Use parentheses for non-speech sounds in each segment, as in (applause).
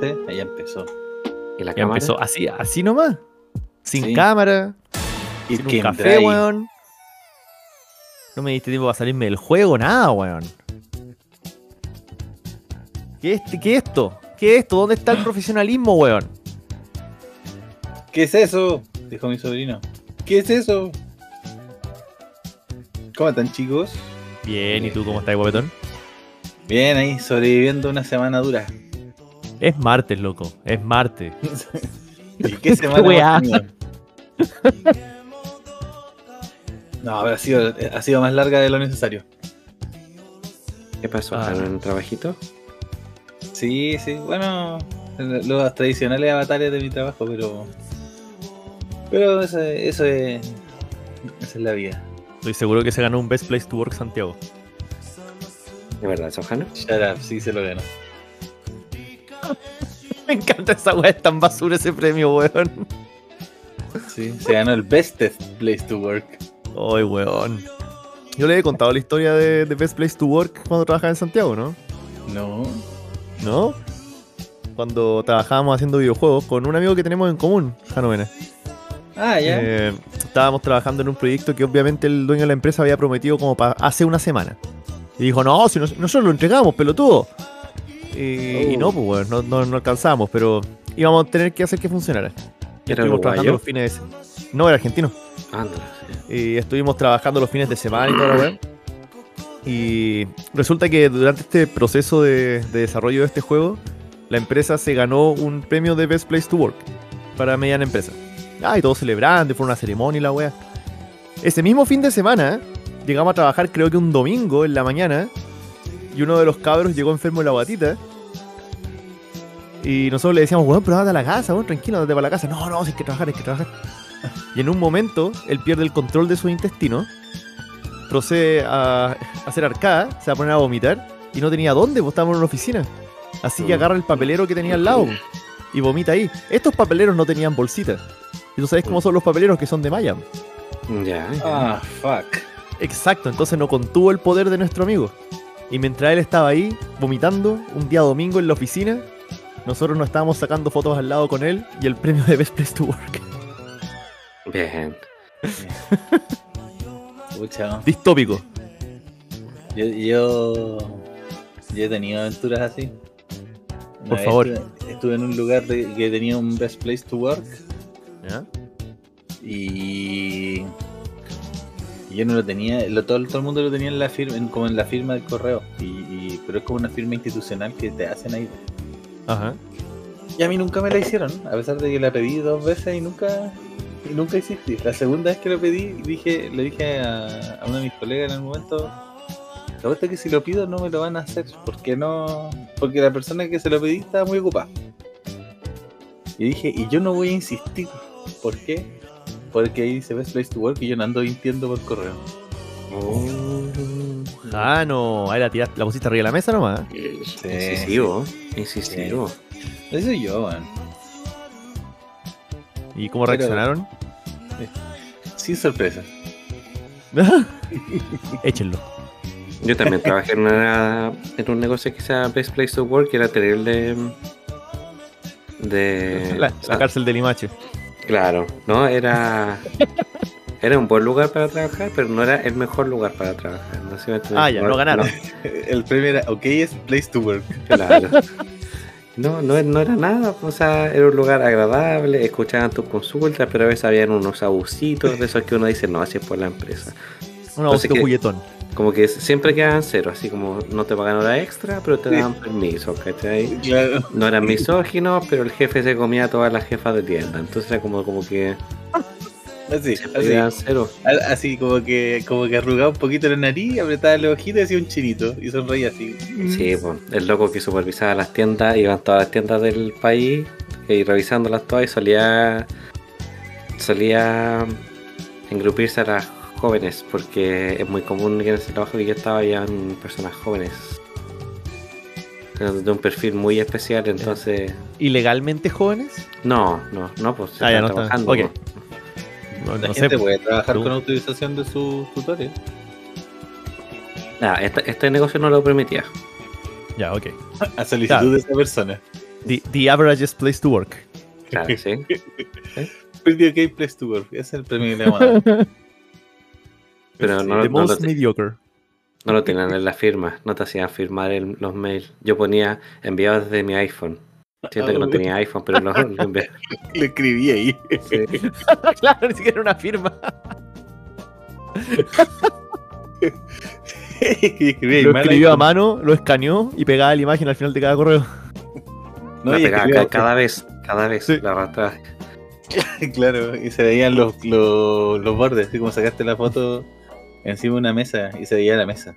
¿Viste? Ahí empezó. ¿Y la Ya cámara? empezó así, así nomás. Sin Sí. cámara, Y sin un café, weón. No me diste tiempo para salirme del juego, nada, weón. ¿Qué es, ¿Qué es esto? ¿Qué es esto? ¿Dónde está el profesionalismo, weón? ¿Qué es eso? Dijo mi sobrino. ¿Qué es eso? ¿Cómo están, chicos? Bien, ¿y tú cómo estás, guapetón? Bien, ahí sobreviviendo una semana dura. Es martes, loco. Es martes. (laughs) ¿Y qué semana tenido? (laughs) No, ha sido, ha sido más larga de lo necesario. ¿Qué pasó? Ah. ¿En un trabajito? Sí, sí, bueno, los tradicionales avatares de mi trabajo, pero. Pero eso, eso es. Esa es la vida. Estoy seguro que se ganó un Best Place to Work Santiago. ¿De verdad, Sojano? Shut up, sí se lo ganó. (laughs) Me encanta esa weá, es tan basura ese premio, weón. Sí, se ganó el bestest place to work. Ay, weón. Yo le he contado la historia de, de Best Place to Work cuando trabajaba en Santiago, ¿no? No. ¿No? Cuando trabajábamos haciendo videojuegos con un amigo que tenemos en común, Jano Mena. Ah, ya. Eh, estábamos trabajando en un proyecto que obviamente el dueño de la empresa había prometido como para hace una semana. Y dijo, no, si nos- nosotros lo entregamos, pelotudo. Y, y no, pues bueno, no, no, no alcanzamos, pero íbamos a tener que hacer que funcionara. Y ¿Era estuvimos trabajando los fines de... No, era argentino. Sí. Y estuvimos trabajando los fines de semana y toda la. Y resulta que durante este proceso de, de desarrollo de este juego, la empresa se ganó un premio de Best Place to Work para mediana empresa. Ah, y todos celebrando, fue una ceremonia y la weá. Ese mismo fin de semana, llegamos a trabajar creo que un domingo en la mañana, y uno de los cabros llegó enfermo de la guatita. Y nosotros le decíamos, weón, pero andate a la casa, weón, tranquilo, andate para la casa. No, no, si hay que trabajar, hay que trabajar. Y en un momento, él pierde el control de su intestino, procede a, hacer arcada, se va a poner a vomitar, y no tenía dónde, pues estábamos en una oficina. Así que Mm. agarra el papelero que tenía al lado y vomita ahí. Estos papeleros no tenían bolsita. Y tú sabes cómo son los papeleros que son de Maya. Ya, ya. Ah, fuck. Exacto, entonces no contuvo el poder de nuestro amigo. Y mientras él estaba ahí, vomitando, un día domingo en la oficina, nosotros nos estábamos sacando fotos al lado con él y el premio de Best Place to Work. Bien. (laughs) No. Distópico. yo, yo, yo he tenido aventuras así. Una Por favor. Estuve, estuve en un lugar de- que tenía un best place to work ¿Ya? y yo no lo tenía, lo, todo, todo el mundo lo tenía en la firma, en- como en la firma del correo, y, y- pero es como una firma institucional que te hacen ahí. Ajá. Y a mí nunca me la hicieron, a pesar de que la pedí dos veces y nunca y nunca hiciste. La segunda vez que lo pedí, dije, le dije a, a uno de mis colegas en el momento, la verdad es que si lo pido no me lo van a hacer, porque no, porque la persona que se lo pedí estaba muy ocupada. Y dije, y yo no voy a insistir. ¿Por qué? Porque ahí dice Best Place to Work y yo no ando mintiendo por correo. Ah, no. Ahí la, tiraste, la pusiste arriba de la mesa nomás. Incisivo. Incisivo. Eso soy yo, man. ¿Y cómo Pero- reaccionaron? Sin sorpresa. (laughs) Échenlo. Yo también trabajé en, una, en un negocio que se llama Best Place to Work, que era terrible. De. La, o la cárcel de Limache. Claro, no, era. Era un buen lugar para trabajar, pero no era el mejor lugar para trabajar. No sé si me entiendes. Ah, ya, no ganaron. (laughs) El premio era, ok, es Place to Work. Claro. No, no, no era nada, o sea, era un lugar agradable, escuchaban tus consultas, pero a veces habían unos abusitos de esos que uno dice, no, así es por la empresa. Un que- juguetón. Como que siempre quedaban cero, así como no te pagan hora extra, pero te daban permiso, ¿cachai? Claro. No eran misóginos, pero el jefe se comía a todas las jefas de tienda, entonces era como, como que (laughs) Así, así. cero. Así como que como que arrugaba un poquito la nariz, apretaba los ojitos y hacía un chinito. Y sonreía así. Sí, pues, el loco que supervisaba las tiendas, iban todas las tiendas del país y revisándolas todas y solía solía engrupirse a las jóvenes porque es muy común que en ese trabajo que yo estaba habían personas jóvenes de un perfil muy especial, entonces ¿Ilegalmente jóvenes? no, no, no, pues se Ah, ya, están no está. trabajando. Ok. pues. No, La no sé. gente puede trabajar Tú- con autorización de sus tutores. Ah, este, este negocio no lo permitía. Ya, ok. (laughs) A solicitud Claro. de esa persona. The, the averagest place to work. Claro, sí. (laughs) Pretty OK Place to Work. Ese es el premio que le vamos a dar. (laughs) Pero Sí, no, The no lo, most mediocre. no lo tenían en la firma, no te hacían firmar el- los mails. Yo ponía enviado desde mi iPhone. Siento que no tenía iPhone, pero lo, lo (laughs) envié. Lo escribí ahí. (laughs) claro, ni siquiera una firma. escribí ahí Lo escribió a mano, lo escaneó y pegaba la imagen al final de cada correo. No, la pegaba cada vez, cada vez Sí. la arrastraba. (laughs) Claro, y se veían los, los, los bordes, así como sacaste la foto encima de una mesa y se veía la mesa.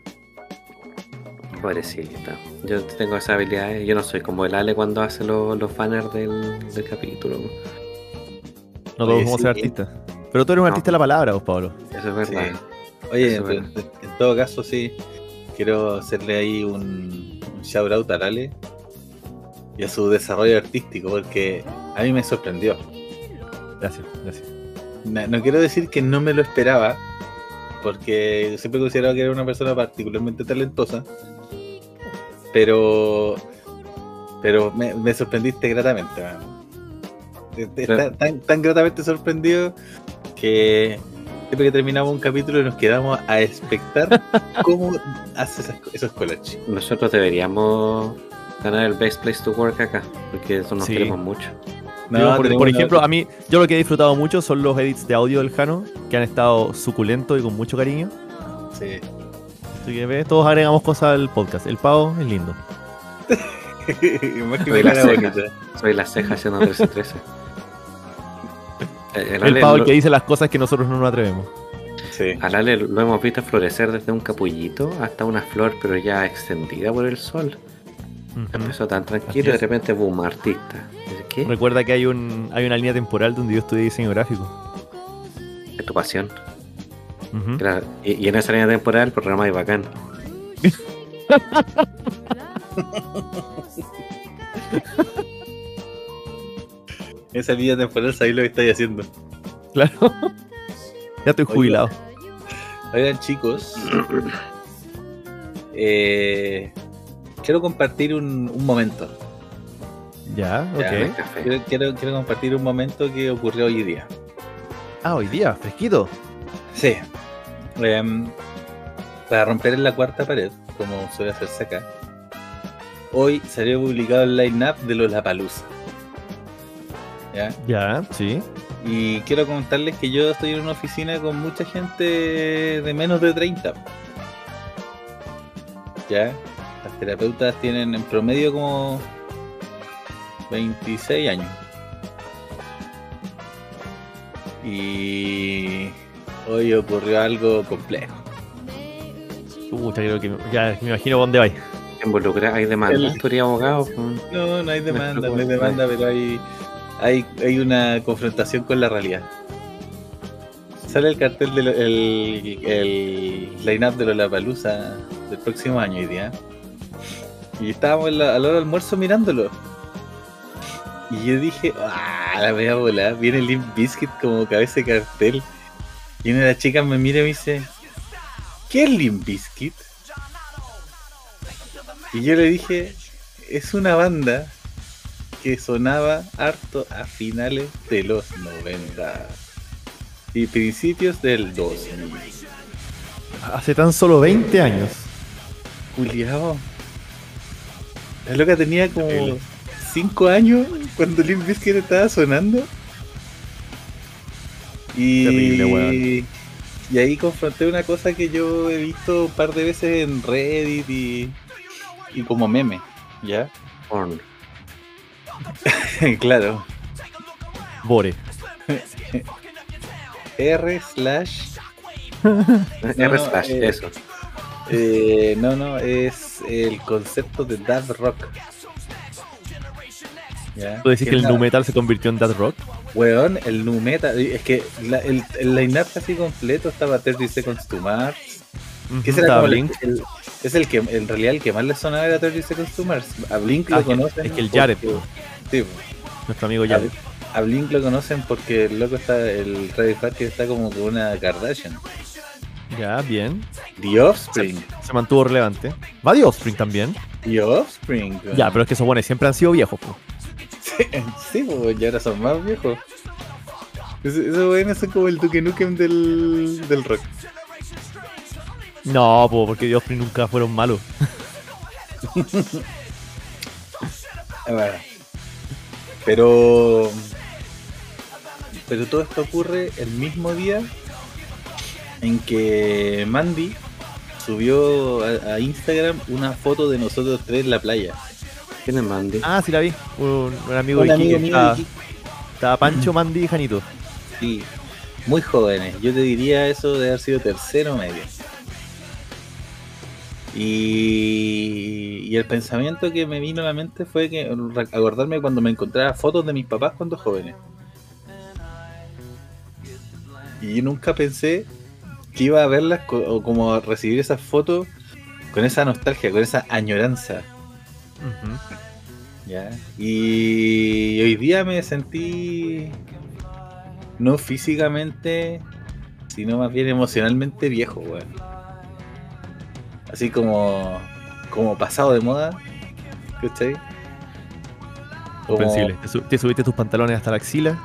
Pobrecita. Yo tengo esas habilidades. Yo no soy como el Ale cuando hace lo- los banners del, del capítulo. No todos sí. ser artistas. Pero tú eres un No. artista de la palabra, vos, Pablo. Eso es verdad. Oye, en, es verdad. en todo caso, sí, quiero hacerle ahí un, un shout out a Lale y a su desarrollo artístico, porque a mí me sorprendió. Gracias, gracias. No, no quiero decir que no me lo esperaba, porque siempre he considerado que era una persona particularmente talentosa, pero pero me, me sorprendiste gratamente. man. Está tan, tan gratamente sorprendido que siempre que terminamos un capítulo nos quedamos a expectar (laughs) cómo hace esas, esos collages. Nosotros deberíamos ganar el Best Place to Work acá, porque eso nos Sí. queremos mucho. No, por, ejemplo, a mí, yo lo que he disfrutado mucho son los edits de audio del Jano, que han estado suculentos y con mucho cariño. sí. Así que ves, todos agregamos cosas al podcast. El pavo es lindo. Más que Soy la (laughs) ceja. Soy la ceja haciendo 13-13. Eh, El, El Ale, pavo lo, que dice las cosas que nosotros no nos atrevemos. Sí. al Ale lo hemos visto florecer desde un capullito hasta una flor, pero ya extendida por el sol. Empezó tan tranquilo y de repente, boom, artista. ¿Qué? Recuerda que hay un hay una línea temporal donde yo estudié diseño gráfico. Es tu pasión. Claro, Y, y en esa línea temporal el programa es bacán. (laughs) Esa línea temporal, sabéis lo que estáis haciendo. Claro. (laughs) ya estoy jubilado. Oigan, chicos. (clears throat) eh, quiero compartir un, un momento. Ya, ok. Café. Quiero, quiero, quiero compartir un momento que ocurrió hoy día. Ah, hoy día, fresquito. Sí. Em, para romper en la cuarta pared, como suele hacerse acá. Hoy salió publicado el line-up de los Lapalooza. ¿Ya? Ya, sí. Y quiero comentarles que yo estoy en una oficina con mucha gente de menos de 30. ¿Ya? Terapeutas tienen en promedio como 26 años. Y hoy ocurrió algo complejo. Pucha, creo que ya me imagino dónde vais. Involucra, hay demanda. Tú eres abogado. No, no hay demanda, no hay demanda, pero hay, hay, hay una confrontación con la realidad. Sale el cartel del el, el line-up de Lollapalooza del próximo año hoy día. Y estábamos en la- a la hora del almuerzo mirándolo. Y yo dije, ah, la voy a volar. Viene Limp Bizkit como cabeza de cartel. Y una de las chicas me mira y me dice, ¿qué es Limp Bizkit? Y yo le dije, es una banda que sonaba harto a finales de los 90 y principios del 2000. Hace tan solo 20 años. Juliado. La loca tenía como Increíble. 5 años cuando Limp Bizkit estaba sonando. Y, Terrible, weón. y ahí confronté una cosa que yo he visto un par de veces en Reddit y, y como meme, ¿ya? Porn. (laughs) claro. Bore. (laughs) R slash. (laughs) R no, slash, eh, eso. Eh, no, no, es el concepto de Dad Rock. ¿Ya? ¿Tú decís que el nu metal se convirtió en Dead Rock? Weón, el nu metal. Es que la- el, el line-up casi completo estaba 30 Seconds to Mars. Que ese era Estaba como el- Blink. el- es el que en realidad el que más le sonaba era 30 Seconds to Mars. A Blink Ah, lo que- conocen. es que el Jared, porque- po. sí. Nuestro amigo Jared. a Blink lo conocen porque el loco está, el Ray Party está como con una Kardashian. Ya, bien. The Offspring. Se mantuvo relevante. Va The Offspring también. Y Offspring. Ya, pero es que esos buenos siempre han sido viejos, po. Sí, (laughs) sí, pues, y ahora son más viejos. Esos weones son como el Duke Nukem del, del rock. No, po, porque The Offspring nunca fueron malos. (laughs) Bueno. Pero. Pero todo esto ocurre el mismo día en que Mandy subió a, a Instagram una foto de nosotros tres en la playa. ¿Quién es Mandy? Ah, sí la vi. Un, un amigo Un de amigo Iquique. Estaba, Pancho, Mandy y Janito. Sí, muy jóvenes. Yo te diría eso de haber sido tercero medio. Y, y el pensamiento que me vino a la mente fue que acordarme cuando me encontraba fotos de mis papás cuando jóvenes. Y yo nunca pensé iba a verlas o como a recibir esas fotos con esa nostalgia, con esa añoranza. ¿ya? Y hoy día me sentí no físicamente, sino más bien emocionalmente viejo, weón. Así como, como pasado de moda, ¿cachai? Como- Comprensible. Te subiste tus pantalones hasta la axila.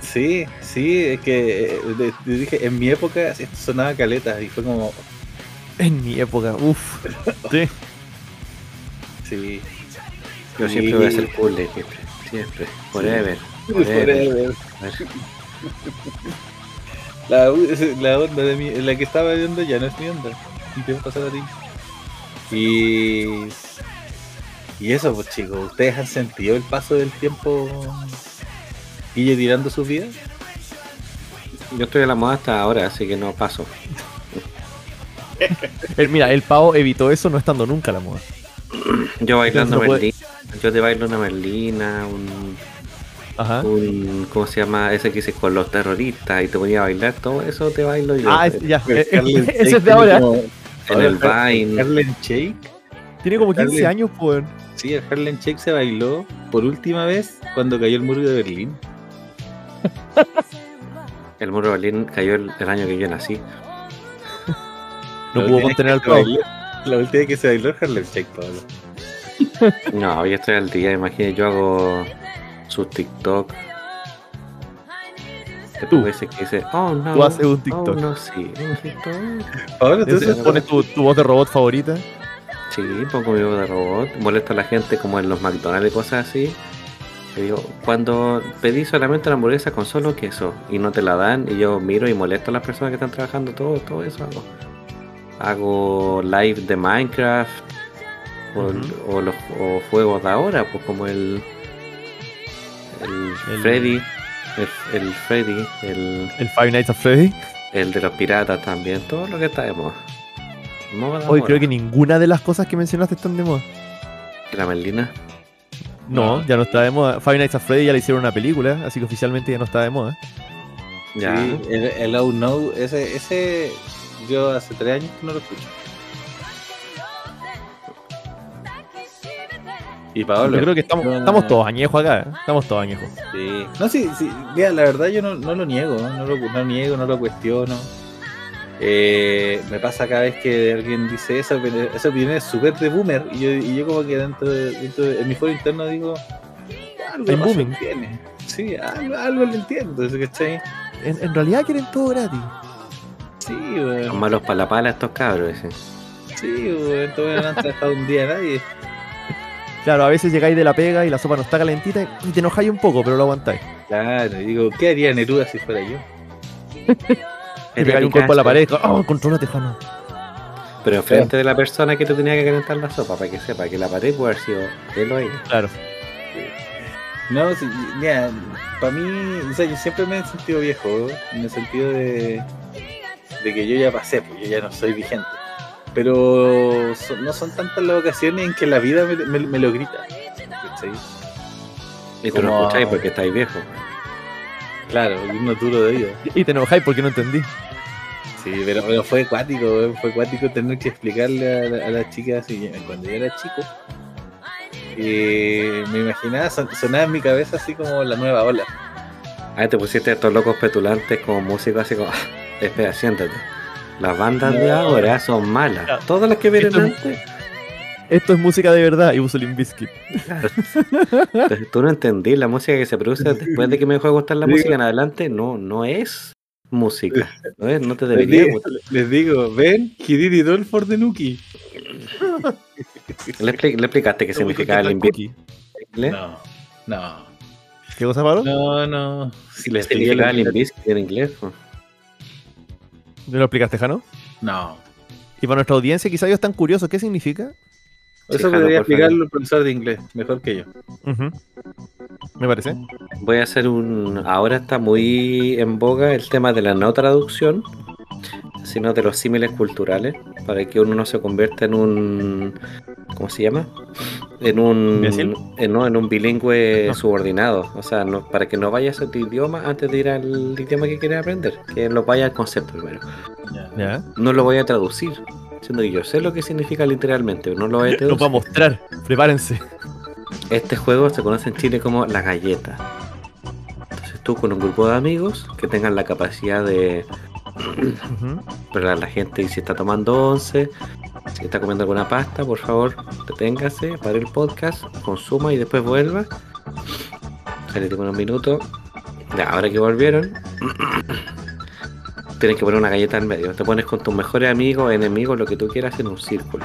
Sí, sí, es que eh, te- te dije, en mi época esto sonaba caleta y fue como, En mi época, uff. (laughs) Sí. sí. Yo siempre voy a ser cool, siempre. Siempre. (laughs) Forever. Forever. (laughs) La, la onda de mi, la que estaba viendo ya no es mi onda. Y te va a pasar a ti. Y. Y eso, pues chicos, ¿ustedes han sentido el paso del tiempo Guille tirando sus vidas? Yo estoy a la moda hasta ahora, así que no paso. (laughs) El- mira, el pavo evitó eso no estando nunca a la moda. Yo bailando No puede- Merlina. Yo te bailo una Merlina, un, Ajá. un. ¿Cómo se llama? Ese que hice con los terroristas y te ponía a bailar, todo eso te bailo yo. Ah, es- ya. Eh, eh, (laughs) es de ahora. como- en el Vine. Harlem Shake. Tiene como 15 Harlem- años, pues. Sí, el Harlem Shake se bailó por última vez cuando cayó el muro de Berlín. (laughs) El muro de Berlín cayó el, el año que yo nací. No pudo contener al bailó- La última vez que se bailó el Harlem Shake, Pablo. (laughs) No, yo estoy al día, imagínate, yo hago sus TikTok. Tú. veces que dices, oh no. Tú haces un TikTok. Oh, no, sí, un TikTok. Pablo, ¿tú Entonces pones tu, tu voz de robot favorita. Sí, pongo mi voz de robot, molesto a la gente como en los McDonald's y cosas así. Le digo, cuando pedí solamente la hamburguesa con solo queso y no te la dan, y yo miro y molesto a las personas que están trabajando, todo, todo eso hago. Hago live de Minecraft o, los o juegos de ahora, pues como el, el, El- Freddy, el, el Freddy, el, El Five Nights at Freddy. el de los piratas también, todo lo que está de moda. Hoy creo que ninguna de las cosas que mencionaste están de moda. la Merlina. No, No. ya no está de moda. Five Nights at Freddy ya le hicieron una película, así que oficialmente ya no está de moda. Ya. Sí, el, el Oh No, ese, ese yo hace tres años que no lo escucho. Y Pablo. Yo creo que estamos, yo- estamos todos añejos acá. ¿eh? Estamos todos añejos. Sí. No, sí, sí. Mira, la verdad yo no, no lo niego, no lo, no lo niego, no lo cuestiono. Eh, me pasa cada vez que alguien dice eso, pero esa opinión es súper de boomer. Y yo, y yo como que dentro de, dentro de- en mi foro interno digo, algo booming. razón tiene. Sí, algo, algo le entiendo, ¿cachai? En, en realidad quieren todo gratis. Sí, Son malos para la pala estos cabros. ese. Sí, weón. Todavía no han trabajado un día nadie. Claro, a veces llegáis de la pega y la sopa no está calentita y te enojáis un poco, pero lo aguantáis. Claro, y digo, ¿qué haría Neruda si fuera yo? (laughs) Y un cuerpo a la pared. ¡Oh, controla tejano! Pero enfrente de la persona que tú tenías que calentar la sopa, para que sepa que la pared puede haber sido él o ella. Claro. No, sí, mira, para mí, o sea, yo siempre me he sentido viejo, en el sentido de, de que yo ya pasé, pues yo ya no soy vigente. Pero son- no son tantas las ocasiones en que la vida me, me- me lo grita. Y tú no escucháis porque estáis viejo. Claro, y uno duro de oído. Y te enojáis porque no entendí. Sí, pero, pero fue acuático, fue acuático tener que explicarle a, la- a las chicas así, cuando yo era chico. eh, me imaginaba, son- sonaba en mi cabeza así como la nueva ola. Ah, te pusiste estos locos petulantes como músicos así como... (laughs) Espera, siéntate. Las bandas de ahora son malas. Todas las que vienen antes. Esto es música de verdad y uso. Entonces, (laughs) tú no entendí la música que se produce después de que me dejó de gustar la Digo- música en adelante. No, no es música. No, es, no te Les debería digo, gustar. les digo, ven, all for the Nuki. (laughs) ¿Le, expli- le explicaste qué significaba? ¿Le No, no, ¿Qué cosa, Pablo? no, no. Si les significaba Bizkit en inglés? po? ¿Me lo explicaste, Jano? No. Y para nuestra audiencia, quizá ellos están curiosos. ¿Qué significa? Eso podría explicarlo el profesor de inglés, mejor que yo. Me parece. Voy a hacer un. Ahora está muy en boga el tema de la no traducción, sino de los símiles culturales, para que uno no se convierta en un. ¿Cómo se llama? En un. En, no, en un bilingüe No. subordinado. O sea, no- para que no vayas a tu idioma antes de ir al idioma que quieres aprender, que lo vaya al concepto primero. No lo voy a traducir, siendo que yo sé lo que significa literalmente, pero no lo voy a voy a mostrar. Prepárense. Este juego se conoce en Chile como la galleta. Entonces tú con un grupo de amigos que tengan la capacidad de Ujú. pero a la gente y si está tomando once, si está comiendo alguna pasta, por favor, deténgase, pare el podcast, consuma y después vuelva. Se le unos minutos. Ya, ahora que volvieron, tienes que poner una galleta en medio. Te pones con tus mejores amigos, enemigos, lo que tú quieras en un círculo.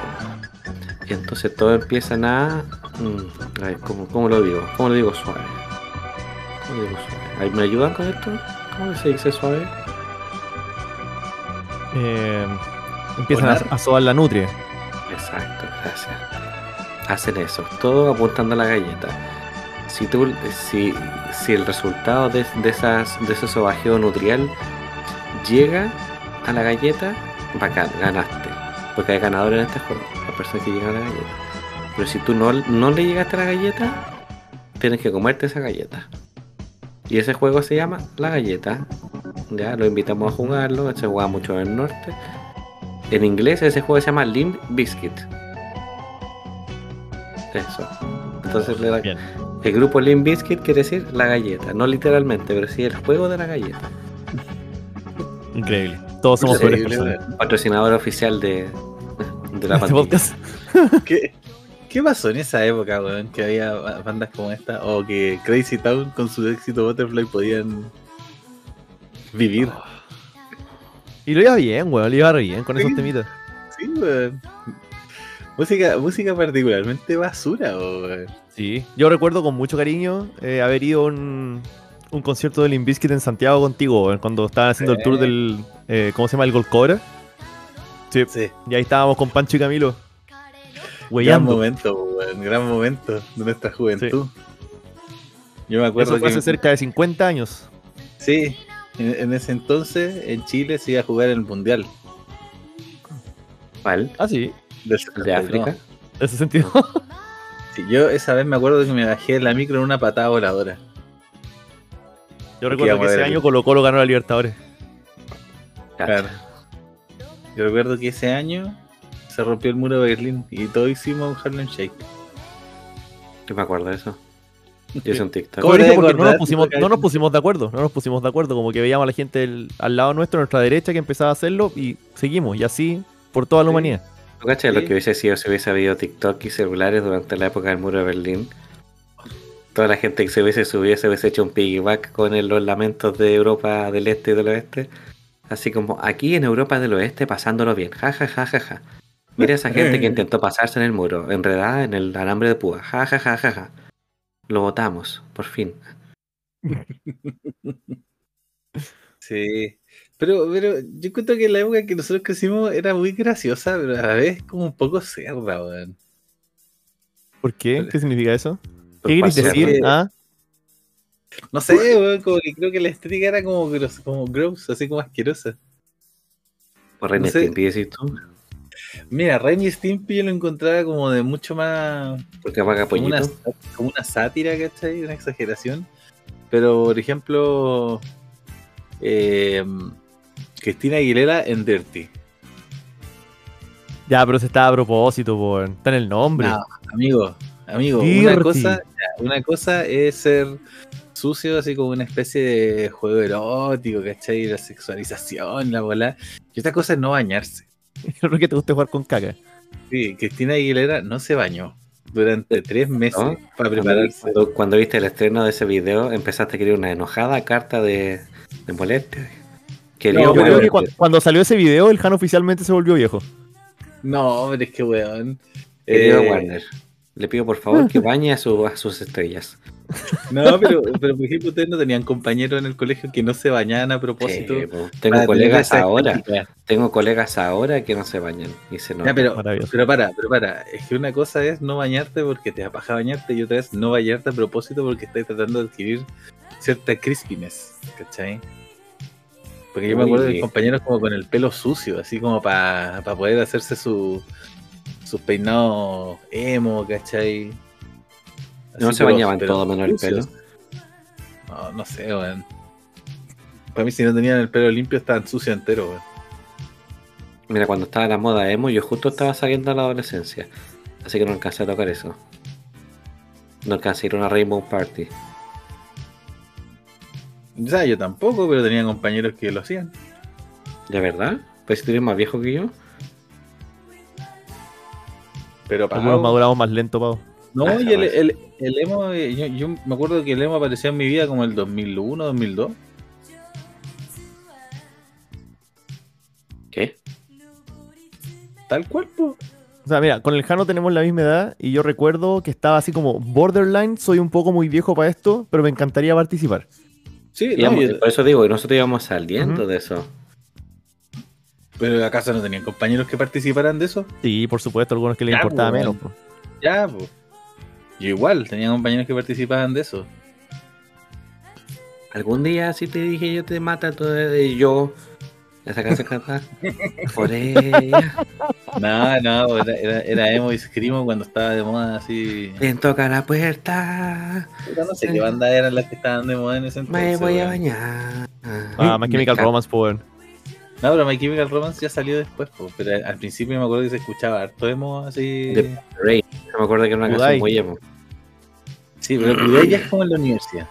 Y entonces todos empiezan a. mm, a ver, ¿cómo, cómo lo digo? ¿Cómo lo digo suave? ¿Cómo lo digo suave? ¿Me ayudan con esto? ¿Cómo se dice suave? Eh, empiezan a, a sobar la nutria. Exacto, gracias. Hacen eso, todo apuntando a la galleta. Si tú, si, si el resultado de, de esas, de ese sobajeo nutrial llega a la galleta, bacán, ganaste. Porque hay ganadores en este juego, las personas que llegan a la galleta. Pero si tú no, no le llegaste a la galleta, tienes que comerte esa galleta. Y ese juego se llama La Galleta. Ya, lo invitamos a jugarlo, se juega mucho en el norte. En inglés ese juego se llama Limp Biscuit. Eso. Entonces le da- Bien. el grupo Limp Biscuit quiere decir la galleta, no literalmente, pero sí el juego de la galleta. Increíble. Todos somos Increíble. Patrocinador oficial de, de la (laughs) Este podcast. ¿Qué, ¿Qué pasó en esa época, weón? Que había ba- bandas como esta, o que Crazy Town con su éxito Butterfly podían vivir. Y lo iba bien, weón. Lo iba re bien con esos temitas. Sí, weón. Música, música particularmente basura, weón. Sí. Yo recuerdo con mucho cariño eh, haber ido a un, un concierto de Limp Bizkit en Santiago contigo, cuando estaban haciendo el tour del. eh, ¿Cómo se llama? El Gold Cobra. Sí. Sí. Y ahí estábamos con Pancho y Camilo. Gran momento, weón. Gran momento de nuestra juventud. Yo me acuerdo Eso fue que hace cerca de 50 años. Sí, en, en ese entonces en Chile se iba a jugar el Mundial ¿Cuál? Ah, sí. ¿De 72. África? En ese sentido. Sí, yo esa vez me acuerdo que me bajé de la micro en una patada voladora. Yo Aquí recuerdo que ese año Colo Colo ganó la Libertadores. (laughs) Claro. Yo recuerdo que ese año se rompió el muro de Berlín y todos hicimos un Harlem Shake. Yo me acuerdo de eso. Yo hice un TikTok. ¿Cómo Fue te brígido porque no nos, pusimos, no nos de acuerdo, no nos pusimos de acuerdo, como que veíamos a la gente del- al lado nuestro, a nuestra derecha, que empezaba a hacerlo y seguimos, y así por toda la Sí. humanidad. ¿Tú cachai lo Sí. que hubiese sido si hubiese habido TikTok y celulares durante la época del muro de Berlín? Toda la gente que se hubiese subido se hubiese hecho un piggyback con el- los lamentos de Europa del Este y del Oeste. Así como aquí en Europa del Oeste pasándolo bien. Ja, ja, ja, ja, ja. Mira esa (laughs) gente que intentó pasarse en el muro, enredada en el alambre de púa. Ja, ja, ja, ja, ja. Lo votamos, por fin. (laughs) Sí. Pero, pero yo encuentro que la época que nosotros crecimos era muy graciosa, pero a la vez como un poco cerda, weón. ¿Por qué? ¿Qué significa eso? ¿Qué querés pasear. decir? Ah, No sé, weón, como que creo que la estética era como gross, como gross, así como asquerosa. Por René no sé. Stimpy, decís tú. Mira, Ren y Stimpy yo lo encontraba como de mucho más. Porque apaga como una, como una sátira, ¿cachai? Una exageración. Pero, por ejemplo, eh, Cristina Aguilera en Dirty. ya, pero se está a propósito, por... está en el nombre. No, amigo, amigo, Dirty. una cosa, una cosa es ser sucio, así como una especie de juego erótico, ¿cachai? La sexualización, la bola. Y otra cosa es no bañarse. (laughs) Yo creo que te gusta jugar con caca. Sí, Cristina Aguilera no se bañó durante tres meses ¿No? para Cuando, prepararse. cuando- cuando viste el estreno de ese video, empezaste a querer una enojada carta de, de molestia. No, Yo creo que cua- cuando salió ese video, el Han oficialmente se volvió viejo. No, pero es que weón. Querido Eh, Warner, le pido por favor que (laughs) bañe a, su- a sus estrellas. No, pero, pero por ejemplo, ustedes no tenían compañeros en el colegio que no se bañaban a propósito. Sí, tengo colegas ahora, tengo colegas ahora que no se bañan y se Ya, notan. pero, para, pero para. Es que una cosa es no bañarte porque te apaja bañarte y otra es no bañarte a propósito porque estás tratando de adquirir cierta crispiness, ¿cachai? Porque yo me acuerdo de compañeros como con el pelo sucio, así como para poder hacerse su sus peinados emo, ¿cachai? No Así, se pero- bañaban todo menos el sucios. No, no sé, weón. Para mí si no tenían el pelo limpio estaban sucios enteros, weón. Mira, cuando estaba la moda emo, yo justo estaba saliendo a la adolescencia. Así que no alcancé a tocar eso. No alcancé a ir a una Rainbow Party. Sea, yo tampoco, pero tenía compañeros que lo hacían. ¿De verdad? Pues si tú eres más viejo que yo. Pero Algunos pagado. maduramos más lento, Pau. No, Ah, y el, el, el emo, eh, yo, yo me acuerdo que el emo apareció en mi vida como el 2001, 2002. ¿Qué? Tal cual, po. O sea, mira, con el Jano tenemos la misma edad y yo recuerdo que estaba así como borderline, soy un poco muy viejo para esto, pero me encantaría participar. Sí, no, Íbamos- yo- por eso digo, nosotros íbamos saliendo de eso. Pero acaso no tenían compañeros que participaran de eso. Sí, por supuesto, algunos que les Ya, importaba pues, menos. po. Ya, po. Yo igual, tenía compañeros que participaban de eso. Algún día si te dije yo te mata todo y yo. Esa canción canta. (laughs) Por ella. No, no, era, era, era emo y screamo cuando estaba de moda así. Ven, toca la puerta. Puta, No sé qué bandas eran las que estaban de moda en ese entonces. Me voy a bañar. Ah, My Chemical Me Romance, po, weón. No, pero My Chemical Romance ya salió después, po, pero al principio me acuerdo que se escuchaba harto emo así. De- Rey. Yo me acuerdo que era una Kudai. canción muy emo. Sí, pero Kudai ya es como en la universidad.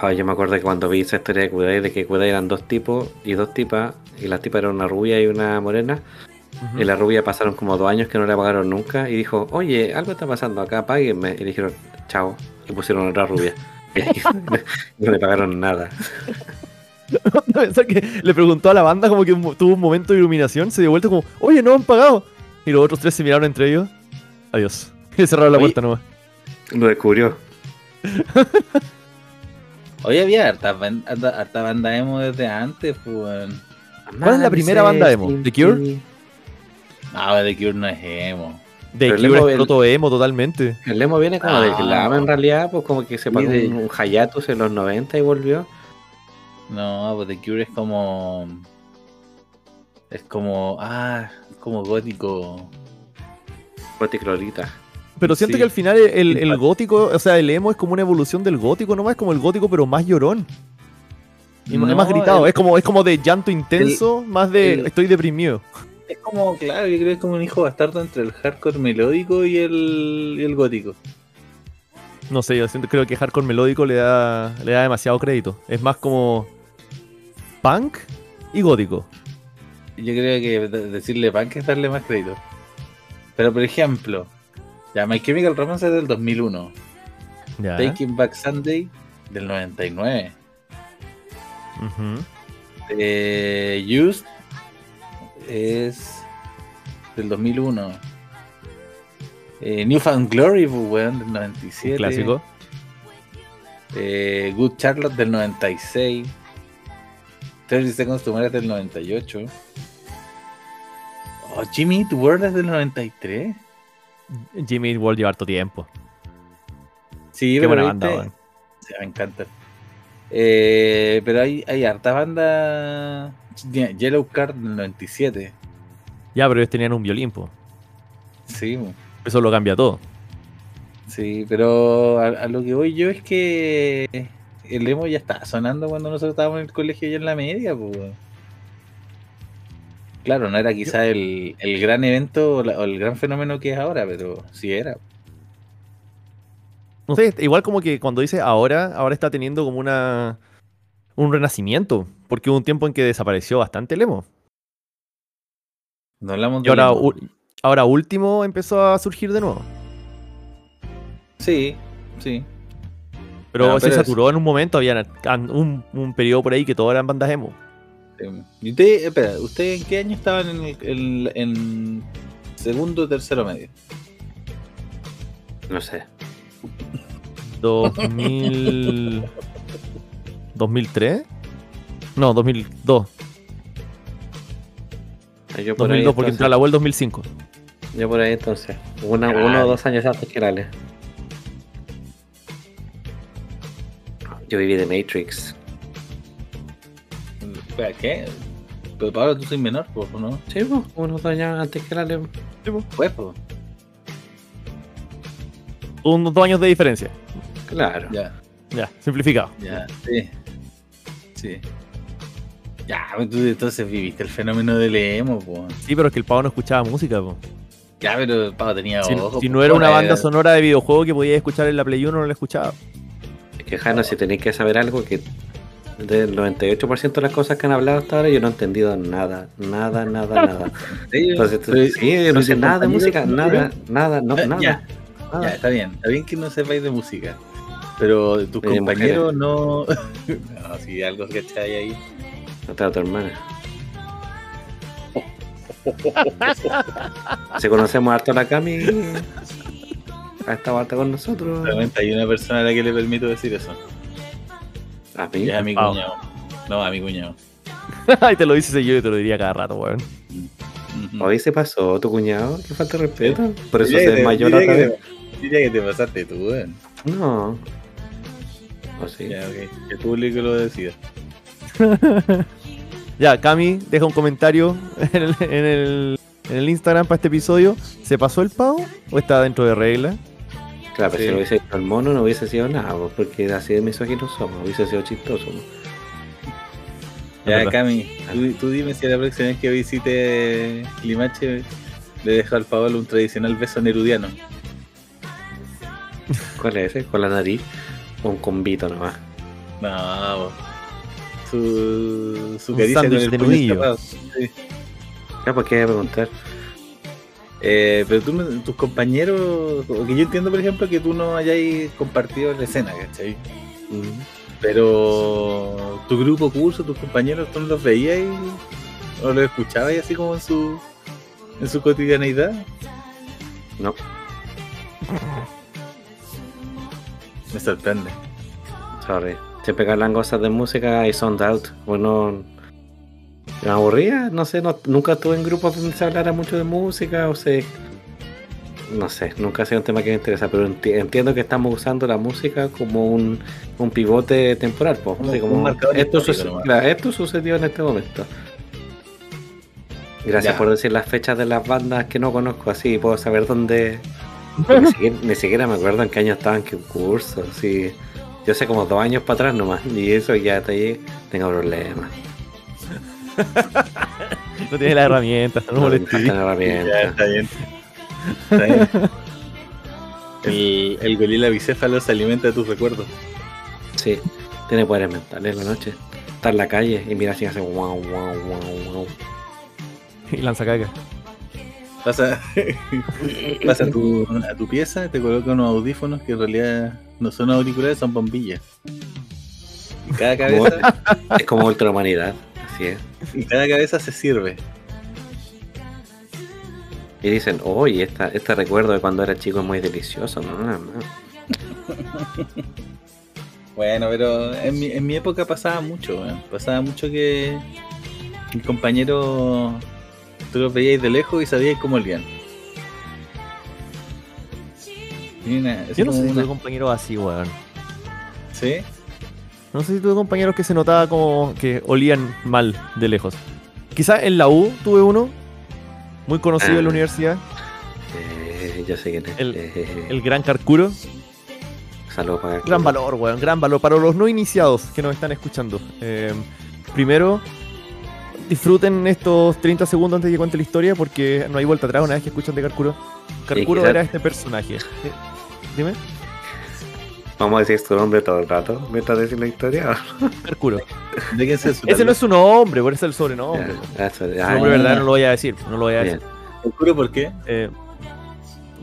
Ah, yo me acuerdo que cuando vi esa historia de Kudai, de que Kudai eran dos tipos y dos tipas, y la tipa era una rubia y una morena, y la rubia pasaron como dos años que no le pagaron nunca, y dijo, oye, algo está pasando acá, páguenme. Y le dijeron, chao, y pusieron otra rubia. (laughs) Y no le pagaron nada. (laughs) Pensar que le preguntó a la banda como que tuvo un momento de iluminación, se dio vuelta como, oye, no han pagado. Y los otros tres se miraron entre ellos. Adiós. (laughs) Y cerraron la Oye. puerta nomás. Lo descubrió. (laughs) Hoy había harta, ban- harta, harta banda emo desde antes, pues. ¿Cuál es la primera banda emo? ¿The Cure? No, The Cure no es emo. De Pero Cure es proto emo totalmente. El emo viene como del Ah. glam en realidad, pues como que se pagó de- un, un hiatus en los 90 y volvió. No, pues The Cure es como. Es como. Ah, es como gótico. Goticlorita. Pero siento Sí. que al final el, el gótico, o sea, el emo es como una evolución del gótico, nomás es como el gótico, pero más llorón. Y más- No, más gritado. el- Es como, es como de llanto intenso, más de el- estoy deprimido. Es como, claro, yo creo que es como un hijo bastardo entre el hardcore melódico y el, y el gótico. No sé, yo siento, creo que hardcore melódico le da, le da demasiado crédito. Es más como punk y gótico. Yo creo que de- decirle punk es darle más crédito. Pero por ejemplo, ya My Chemical Romance es del 2001. Ya. Taking Back Sunday del 99. Ujú. Eh, Used es del 2001. Eh, Newfound Glory, weón, del Un 97. clásico. Eh, Good Charlotte del 96. 30 Seconds to Mars del 98. Oh, Jimmy Eat World es del 93. Jimmy Eat World lleva harto tiempo. Sí, Qué pero buena viste- banda. Sí, me encanta. Eh, pero hay, hay harta banda. Yellow Card del 97. Ya, pero ellos tenían un violín, po. Sí, Eso lo cambia todo. sí, pero a, a lo que voy yo es que el emo ya estaba sonando cuando nosotros estábamos en el colegio ya en la media, pues. Claro, no era quizá el, el gran evento o, la- o el gran fenómeno que es ahora, pero sí era. No sé, igual como que cuando dice ahora, ahora está teniendo como una un renacimiento. Porque hubo un tiempo en que desapareció bastante el emo. No hablamos Y ahora, u- ahora último empezó a surgir de nuevo. Sí, sí. Pero Ah, se pero es- saturó en un momento, había un, un periodo por ahí que todo eran bandas emo. ¿Y usted, espera, ¿usted en qué año estaban en, el, en, en segundo o tercero medio? No sé. 2000... ¿2003? No, 2002. Yo por ahí 2002 porque entró a la web 2005. Yo por ahí entonces. Una, uno o dos años antes que Lale. Yo viví de Matrix. Espera, ¿qué? Pero Pablo, tú soy menor, pues, ¿no? Sí, pues, unos dos años antes que Lale. Pues, pues. Unos dos años de diferencia. Claro. Ya, Ya, simplificado. ya, sí. Sí. Ya, pues tú entonces viviste el fenómeno del emo, pues. Sí, pero es que el pavo no escuchaba música. po. Ya, pero el pavo tenía Si, ojos. si no era una banda sonora de videojuego que podías escuchar en la Play 1, no la escuchaba. Que si tenéis que saber algo que del 98% de las cosas que han hablado hasta ahora yo no he entendido nada, nada, nada, nada. (laughs) Entonces, Soy- sí, yo no sé nada de música, de nada, nada, no, Ah, nada. ya. nada. Ya, está bien. Está bien que no sepáis de música. Pero tus De compañeros no. (laughs) no, si algo que hay ahí. No te tu hermana. (laughs) Si conocemos harto a la Cami, ha estado harta con nosotros. Realmente hay una persona a la que le permito decir eso. A mí. Es a mi Pau. cuñado. No, a mi cuñado. (laughs) y te lo dices yo y te lo diría cada rato, weón. Hoy se pasó tu cuñado, que falta de respeto. Por eso Diría se desmayó la diría otra que vez. te- Diría que te pasaste tú, weón. No. O sí. Ya, ok. Que el público lo decida. (laughs) Ya, Cami, deja un comentario (laughs) en el, en el, en el Instagram para este episodio. ¿Se pasó el pavo o está dentro de regla? Claro, pero Sí. si lo hubiese hecho el mono no hubiese sido nada, porque así de misóginos somos, hubiese sido chistoso. ¿no? Ya. Cami, tú, tú dime si la próxima vez que visite Limache le dejo al Pablo un tradicional beso nerudiano. ¿Cuál es ese? ¿Con la nariz? O un combito nomás. No, su, su Un caricia con el de puño nudillo. Sí. Ya, pues qué voy a preguntar. Eh, pero tú, tus compañeros, que yo entiendo, por ejemplo, que tú no hayáis compartido la escena, ¿cachai? Mm. Pero tu grupo, curso, tus compañeros, tú no los veías y, o los escuchabas así como en su, en su cotidianeidad. No, Me sorprende. sorry. Siempre que hablan cosas de música y son out. Bueno, me aburría, no sé, no- nunca estuve en grupos donde se hablara mucho de música, o sea, no sé, nunca ha sido un tema que me interesa, pero enti- entiendo que estamos usando la música como un, un pivote temporal, pues, Como así un como, marcador esto, claro, sucedió en este momento. Gracias Ya. por decir las fechas de las bandas que no conozco, así puedo saber dónde. (laughs) Ni siquiera, ni siquiera me acuerdo en qué año estaban, qué curso. Sí. Yo sé como dos años para atrás nomás. Y eso ya te ahí tengo problemas. (laughs) No tienes las herramientas, no No, faltan Ya, herramientas. está bien. Está bien. El, el gorila bicéfalo se alimenta de tus recuerdos. Sí, tiene poderes mentales en la noche. Está en la calle y mira así hace wow, wow, wow, wow. Y lanza caca. Pasa, (laughs) pasa a, tu, a tu pieza, te coloca unos audífonos que en realidad no son auriculares, son bombillas. Y cada cabeza, Es como ultrahumanidad, así es. Y cada cabeza se sirve. Y dicen, oye, esta, este recuerdo de cuando era chico es muy delicioso. No, no, no. (laughs) Bueno, pero en mi, en mi época pasaba mucho, weón. pasaba mucho que el compañero tú los veíais de lejos y sabíais cómo olían. Yo no sé si una- tuve compañeros así, weón. ¿Sí? No sé si tuve compañeros que se notaba como que olían mal de lejos. Quizás en la U tuve uno, muy conocido en la Ah. universidad, Eh, yo sé quién es. El- Eh, el Gran Carcuro. Saludos para Gran valor, weón, gran valor. Para los no iniciados que nos están escuchando. Eh, primero, disfruten estos 30 segundos antes de que cuente la historia porque no hay vuelta atrás una vez que escuchan de Carcuro. Carcuro era este personaje. Eh, Dime. Vamos a decir su nombre todo el rato mientras decir la historia. (laughs) Mercurio. ¿De quién se Ese no es su nombre, por eso es el sobrenombre. Eso, Su nombre verdadero no lo voy a decir, no lo voy a decir. Mercurio por qué? Eh,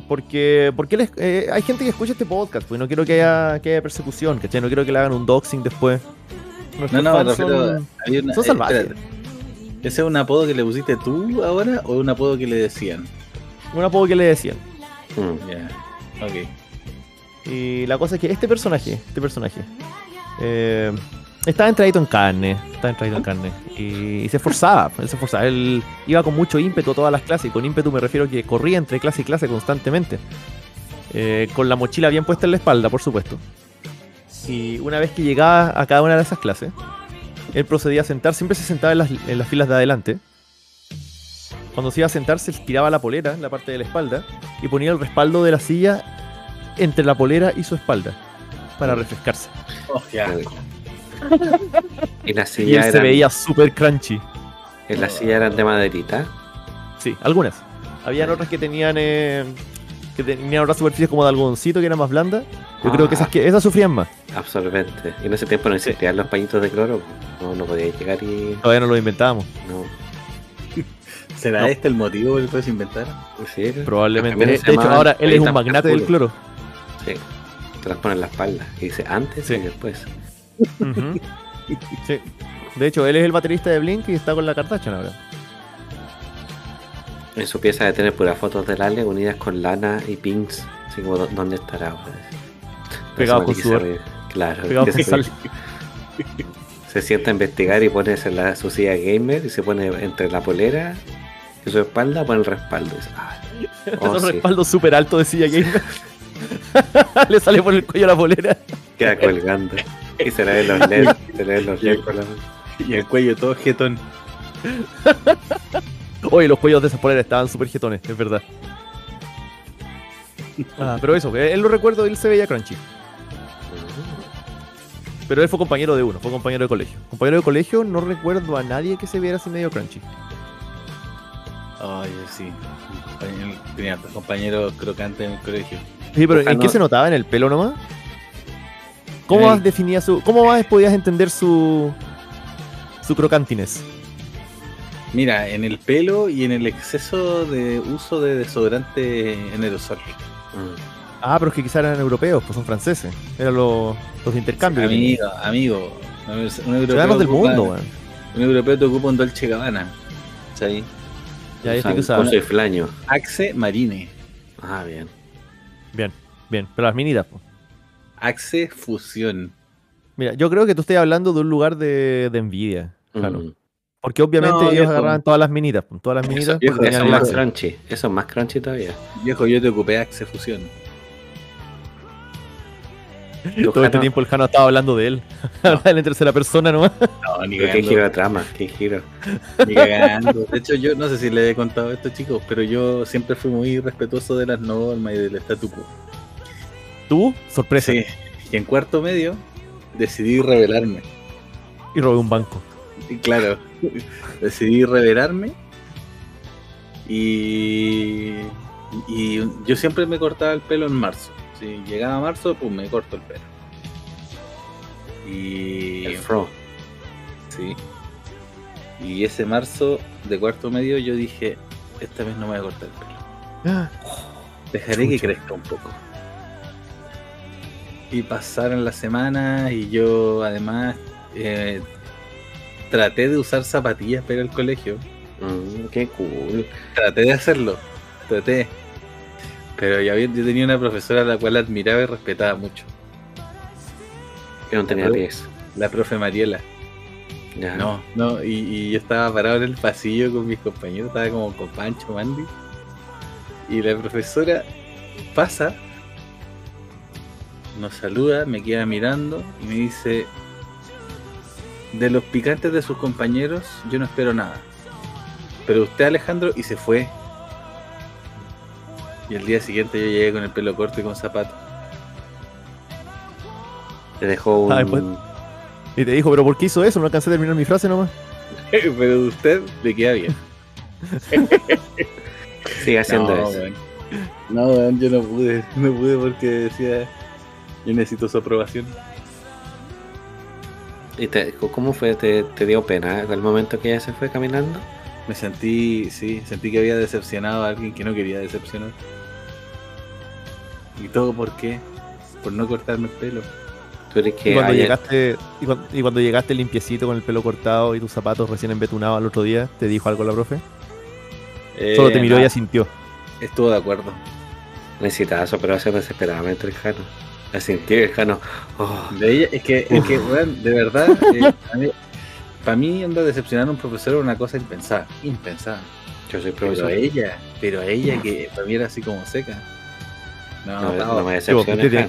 porque porque les- eh, hay gente que escucha este podcast, pues no quiero que haya, que haya persecución, ¿cachai? No quiero que le hagan un doxing después. No, Nuestros no, me fans refiero son- a- una- son eh, salvajes. espérate. ¿Ese es un apodo que le pusiste tú ahora o un apodo que le decían? un apodo que le decían. Mm. Ya, ok. Y la cosa es que este personaje, este personaje, eh, estaba entradito en carne, estaba entradito en carne. Y, y se esforzaba, él se esforzaba. Él iba con mucho ímpetu a todas las clases. Y con ímpetu me refiero a que corría entre clase y clase constantemente. Eh, con la mochila bien puesta en la espalda, por supuesto. Y una vez que llegaba a cada una de esas clases, él procedía a sentar, siempre se sentaba en las, en las filas de adelante. Cuando se iba a sentar, se tiraba la polera, la parte de la espalda, y ponía el respaldo de la silla entre la polera y su espalda para refrescarse. Oh. Y (laughs) la Y silla él se eran, veía súper crunchy. y la silla eran de maderita. Sí, algunas. Habían otras que tenían eh, que tenían otras superficies como de algodoncito que era más blanda. Yo creo que esas, que esas sufrían más. Absorbente. Y en ese tiempo no existían los pañitos de cloro. No, no podía llegar y. Todavía no lo inventábamos. No. (laughs) ¿Será No. este el motivo por el cual se inventaron? Sí, Probablemente. De hecho, ahora él es un magnate del cloro. Sí. Te las pone en la espalda. Y dice antes Sí. y después. Sí. De hecho, él es el baterista de Blink y está con la Kardashian ahora. En su pieza de tener puras fotos del Ale unidas con lana y pins. Así como, ¿dó- ¿dónde estará? ahora? Pegados con sudor. reír. Claro. Pegado con se, sal. se sienta a investigar y pone en la, su silla gamer y se pone entre la polera y su espalda, pone el respaldo. Y dice, "Ah, (laughs) oh, Es un sí". respaldo súper alto de silla gamer. (laughs) Le sale por el cuello la polera. Queda colgando. Y se le ven los (laughs) LED. Se le ven los LED por la- Y el cuello todo jetón. (laughs) Oye, los cuellos de esas poleras estaban súper jetones, es verdad. Ah, pero eso, él lo recuerdo, él se veía crunchy. Pero él fue compañero de uno, fue compañero de colegio. Compañero de colegio, no recuerdo a nadie que se viera así medio crunchy. Ay, sí. Compañero- Tenía crocantes en el colegio. Sí, pero ¿en qué se notaba? ¿En el pelo nomás? ¿Cómo más el- definía su. ¿Cómo más podías entender su. su crocantines? Mira, en el pelo y en el exceso de uso de desodorante en aerosol. Mm. Ah, pero es que quizás eran europeos, pues son franceses. Eran los, los de intercambio. que tenían. Amigo, amigo. Un europeo, del ocupa- mundo, un europeo te ocupa un Dolce Gabbana. ¿Sí? Ya este que usaba. Axe Marine. Ah, bien. Bien, bien. Pero las minitas, pues. Axe Fusión. Mira, yo creo que tú estás hablando de un lugar de, de envidia. Claro. Mm. Porque obviamente No, ellos viejo. agarraban todas las minitas, pues, todas las minitas. viejo, Eso tenían es más crunchy. Eso es más crunchy todavía. Viejo, yo te ocupé Axe Fusión. Todo este tiempo el Jano estaba hablando de él. (laughs) Hablaba de él en tercera persona nomás. No, ni qué giro de trama, qué giro. Ni cagando. De hecho, yo no sé si le he contado a estos chicos, pero yo siempre fui muy respetuoso de las normas y del statu quo. Tú, sorpresa. Sí. Y en cuarto medio decidí rebelarme. Y robé un banco. Y claro, decidí revelarme y, y yo siempre me cortaba el pelo en marzo. Si llegaba marzo, pues me corto el pelo. Y El fro. sí. Y ese marzo de cuarto medio yo dije, esta vez no me voy a cortar el pelo. Ah, Dejaré que crezca un poco. Y pasaron las semanas y yo además eh, traté de usar zapatillas para ir al colegio. Mm, qué cool. Traté de hacerlo. Traté. Pero ya yo tenía una profesora a la cual admiraba y respetaba mucho. Yo no tenía pies. La profe Mariela. Ya. No, no, y, y yo estaba parado en el pasillo con mis compañeros, estaba como con Pancho, Mandy. Y la profesora pasa, nos saluda, me queda mirando y me dice, de los picantes de sus compañeros yo no espero nada. Pero usted Alejandro y se fue. Y el día siguiente yo llegué con el pelo corto y con zapatos. Te dejó un. Ah, después- Y te dijo, pero ¿por qué hizo eso? No alcancé a terminar mi frase nomás. (laughs) Pero de usted le queda bien. (laughs) Sigue haciendo no, eso. No, weón, yo no pude, no pude porque decía, Yo necesito su aprobación. ¿Y te- cómo fue? ¿Te, te dio pena el momento que ella se fue caminando? Me sentí, sí, sentí que había decepcionado a alguien que no quería decepcionar. ¿Y todo por qué? Por no cortarme el pelo. Tú eres Y cuando, ayer- llegaste, y, cuando, y cuando llegaste limpiecito con el pelo cortado y tus zapatos recién embetunados al otro día, ¿te dijo algo la profe? Solo te Eh, miró y no, asintió. Estuvo de acuerdo. necesitaba su aprobación desesperadamente el Jano. La sintió y el Jano. Oh, De ella, es que, es que weón, de verdad, (laughs) para mí anda decepcionar a un profesor era una cosa impensada, impensada. yo soy Pero profesor. a ella, pero a ella que para mí era así como seca. No, No, me decepciones, tiene-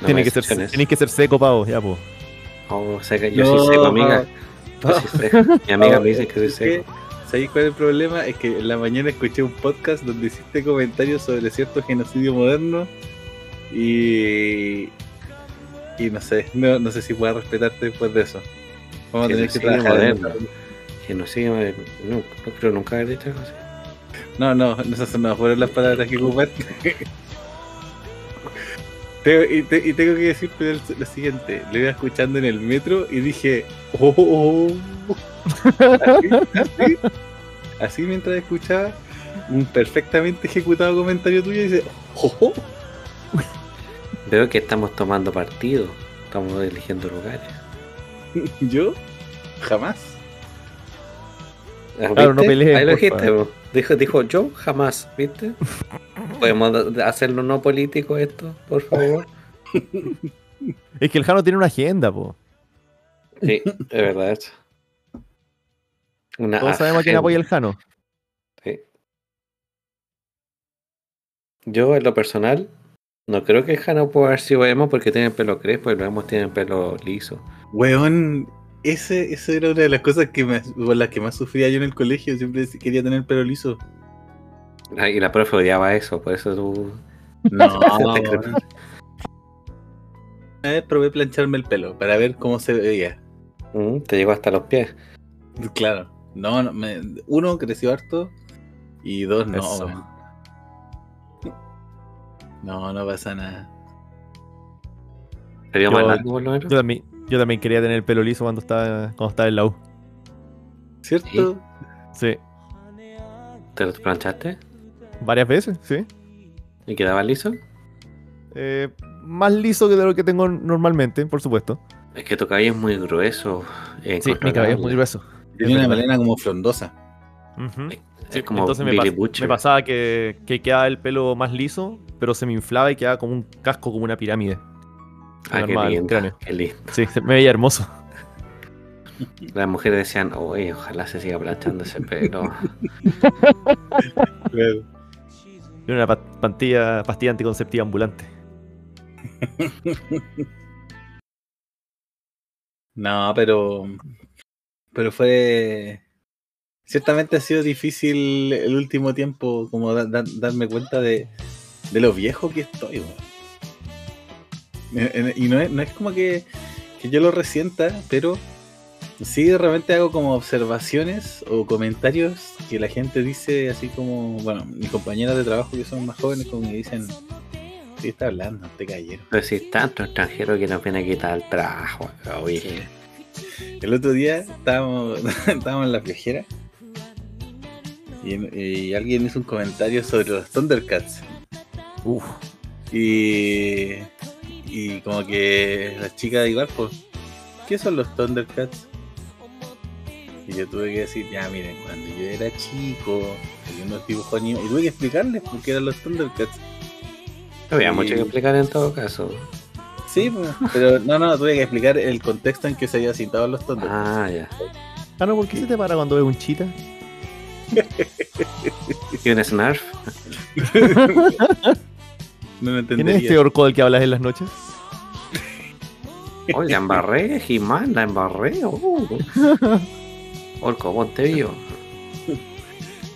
Tiene me que ser, que ser seco, pavo, ya, po. Oh, seca. Yo No, soy seco, amiga. pa- Yo soy seco. (laughs) Mi amiga pa- me dice que soy seco. ¿Sabéis cuál es el problema? Es que en la mañana escuché un podcast donde hiciste comentarios sobre cierto genocidio moderno y. Y no sé, no, no sé si pueda respetarte después de eso. Vamos a tener que Genocidio trabajar. moderno. Genocidio, eh, no, no creo nunca haber dicho algo así. No, no, no, esas no fueron las palabras que (laughs) ocupaste. Tengo- y, te- y tengo que decirte el- lo siguiente, lo iba escuchando en el metro y dije, oh, oh, (laughs) oh". Así, así, así mientras escuchaba un perfectamente ejecutado comentario tuyo y dice, oh, oh". (laughs) Veo que estamos tomando partido. Estamos eligiendo lugares. (laughs) yo jamás. Ah, Claro, no Ahí lo dijiste, dijo, dijo yo jamás, ¿viste? ¿Podemos hacerlo no político esto, por favor? (laughs) Es que el Jano tiene una agenda, po. Sí, es verdad eso. Una Todos sabemos quién apoya el Jano. Sí. Yo, en lo personal, no creo que el Jano pueda haber sido emo porque tiene pelo crespo y los emos tienen pelo liso. Weón, ese, esa era una de las cosas que me, por las que más sufría yo en el colegio, siempre quería tener pelo liso. Y la profe odiaba eso, por eso tú. No. (laughs) Una vez probé plancharme el pelo para ver cómo se veía. Mm, te llegó hasta los pies. Claro. No, no me- uno creció harto y dos no. Eso. No, no pasa nada. ¿Te vio Yo- más largo por lo menos? Yo también, yo también quería tener el pelo liso cuando estaba, cuando estaba en la U. ¿Cierto? Sí. ¿Te lo planchaste? Varias veces, sí. ¿Y quedaba liso? Eh, más liso que de lo que tengo normalmente, por supuesto. Es que tu cabello es muy grueso. eh, Sí, mi cabello es muy grueso. Tenía Es una melena como frondosa. Ujú. Es Sí, como entonces me, pas- pasaba que, que quedaba el pelo más liso, pero se me inflaba y quedaba como un casco, como una pirámide. Ah, qué lindo. cráneo. Qué lindo. Sí, se me veía hermoso. Las mujeres decían, oye, ojalá se siga planchando ese pelo. (laughs) Era una pa- pastilla, anticonceptiva ambulante. (laughs) No, pero. Pero fue. Ciertamente ha sido difícil el último tiempo, como da- da- darme cuenta de, de lo viejo que estoy, weón. Eh, eh, Y no es, no es como que, que yo lo resienta, pero sí de repente hago como observaciones o comentarios que la gente dice así como, bueno, mis compañeras de trabajo que son más jóvenes como me dicen, ¿qué está hablando? Te cayeron. Pero si tanto extranjero que nos viene a quitar el trabajo, oye. El otro día estábamos, (laughs) estábamos en la viajera y, y alguien hizo un comentario sobre los Thundercats. Uf. Y, y como que la chica igual, pues, ¿qué son los Thundercats? Y yo tuve que decir, ya miren, cuando yo era chico, había unos dibujos animados, y tuve que explicarles por qué eran los Thundercats. Había Sí. mucho que explicar en todo caso. Sí, pero no, no, tuve que explicar el contexto en que se había citado los Thundercats. Ah, ya. Ah, no, ¿por qué se te para cuando ves un chita? (laughs) ¿Y un Snarf? (laughs) No lo ¿Quién es entendería. este orco del que hablas en las noches? Oye, la embarré, Jimán, la embarré. Oh. (laughs) Orco, ponte vivo.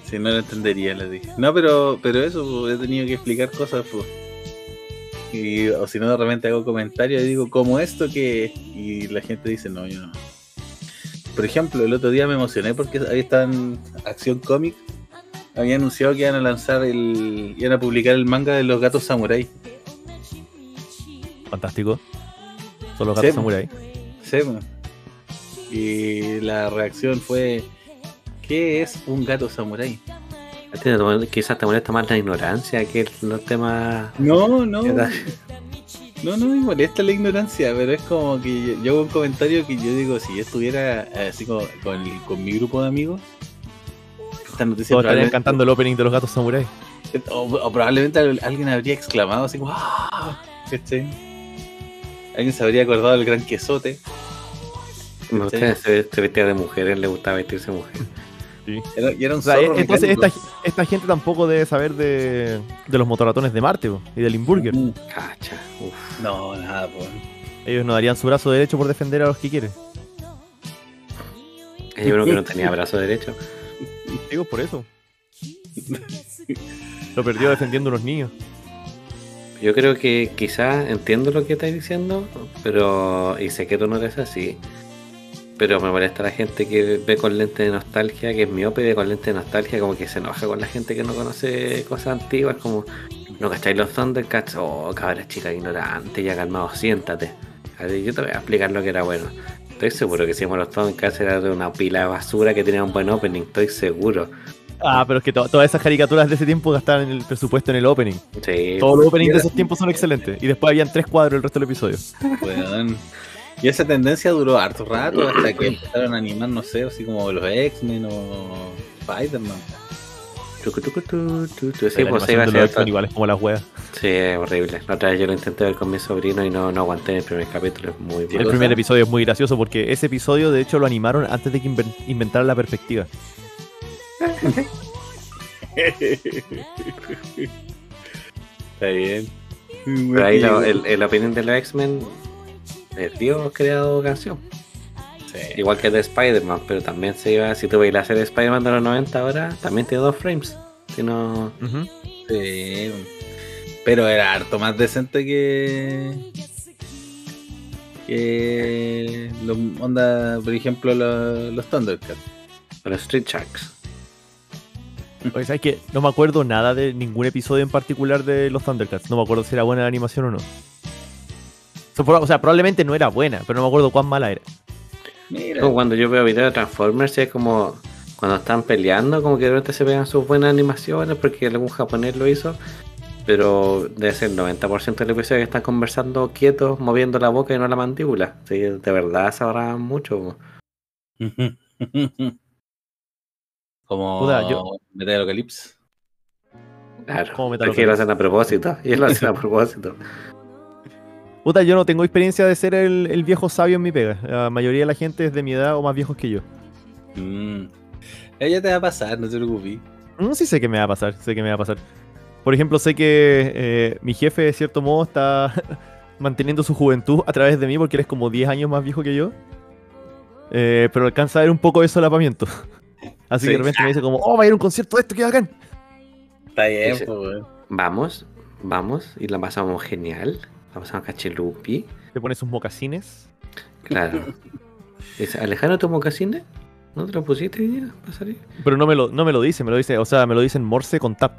Si no lo entendería, le dije. No, pero, pero eso, he tenido que explicar cosas, pues. Y, o si no, de repente hago comentarios y digo, como esto que. Y la gente dice, no, yo no. Por ejemplo, el otro día me emocioné porque ahí está en Acción Comic. Había anunciado que iban a lanzar el. iban a publicar el manga de los gatos samurai. Fantástico. Son los gatos Sí. samurai. Sí. Y la reacción fue: ¿Qué es un gato samurái? Quizás te molesta más la ignorancia que los temas. No, no. No, no me molesta la ignorancia, pero es como que yo, hago un comentario que yo digo: si yo estuviera eh, así como con, el- con mi grupo de amigos, esta noticia Todos estarían cantando el opening de los gatos samurai. o, o probablemente al- alguien habría exclamado así como ¡Ah! ¿Cachai? Alguien se habría acordado del gran quesote. Me gusta se, se vestía de mujer, le gustaba vestirse de mujer. Era, y era un O sea, zorro entonces esta, esta gente tampoco debe saber de, de los motorratones de Marte po, y del Limburger. Mm, Cacha, uf. No, nada, pues. Ellos no darían su brazo derecho por defender a los que quieren. Hay uno que no (laughs) tenía brazo derecho. Digo por eso. Lo perdió defendiendo a unos niños. Yo creo que quizás entiendo lo que estáis diciendo, pero. Y sé que tú no eres así. Pero me molesta la gente que ve con lente de nostalgia, que es miope, ve con lente de nostalgia, como que se enoja con la gente que no conoce cosas antiguas, como. No cacháis los Thundercats, oh cabra chica ignorante, ya calmado, siéntate. A ver, Yo te voy a explicar lo que era bueno. Estoy seguro que si hicimos los Thundercats era de una pila de basura que tenía un buen opening, estoy seguro. Ah, pero es que to- todas esas caricaturas de ese tiempo gastaban el presupuesto en el opening. Sí, Todos los openings de esos tiempos son excelentes. Y después habían tres cuadros el resto del episodio. Weón. Y esa tendencia duró harto rato hasta que (clears throat) empezaron a animar, no sé, así como los X-Men o Spider-Man. Sí, la pues se iba a otra- X-Men igual es como las weas. Sí, es horrible. La otra vez yo lo intenté ver con mi sobrino y no, no aguanté en el primer capítulo. Es muy ¿Qué El primer episodio es muy gracioso porque ese episodio de hecho lo animaron antes de que inven- inventaran la perspectiva. (laughs) Está bien. Pero ahí lo- el, el opinión de los X-Men es Dios creado canción. Sí. Igual que de Spider-Man, pero también se iba. Si tú serie de Spider-Man de los 90 ahora, también tiene dos frames. Si no. Ujú. Sí. Pero era harto más decente que. que. Los, onda, por ejemplo, los, los Thundercats. Los Street Sharks. Oye, ¿sabes qué? No me acuerdo nada de ningún episodio en particular de los Thundercats. No me acuerdo si era buena la animación o no. O sea, probablemente no era buena, pero no me acuerdo cuán mala era. Mira. Como cuando yo veo videos de Transformers, es como cuando están peleando, como que de repente se pegan sus buenas animaciones porque algún japonés lo hizo. Pero debe ser el 90% del episodio que están conversando quietos, moviendo la boca y no la mandíbula. Sí, de verdad ahorraban mucho. (laughs) Como Puta, yo- Metalocalypse. Claro, Como es que lo hacen a propósito. Y lo hacen a (laughs) propósito. Puta, yo no tengo experiencia de ser el, el viejo sabio en mi pega. La mayoría de la gente es de mi edad o más viejos que yo. Mm. Ella te va a pasar, no te preocupes. No, sí sé que me va a pasar, sé que me va a pasar. Por ejemplo, sé que eh, mi jefe, de cierto modo, está (laughs) manteniendo su juventud a través de mí porque él es como 10 años más viejo que yo. Eh, pero alcanza a ver un poco de solapamiento. (laughs) Así que de repente me dice como, oh, va a ir a un concierto de esto, qué bacán. Está bien, pues. Vamos, vamos, y la pasamos genial. La pasamos cachilupi. Te pone sus mocasines. Claro. (laughs) Dice, Alejandro, ¿tu mocasines? ¿No te lo pusiste hoy día para salir? Pero no me, lo, no me lo dice, me lo dice, o sea, me lo dice en Morse con tap.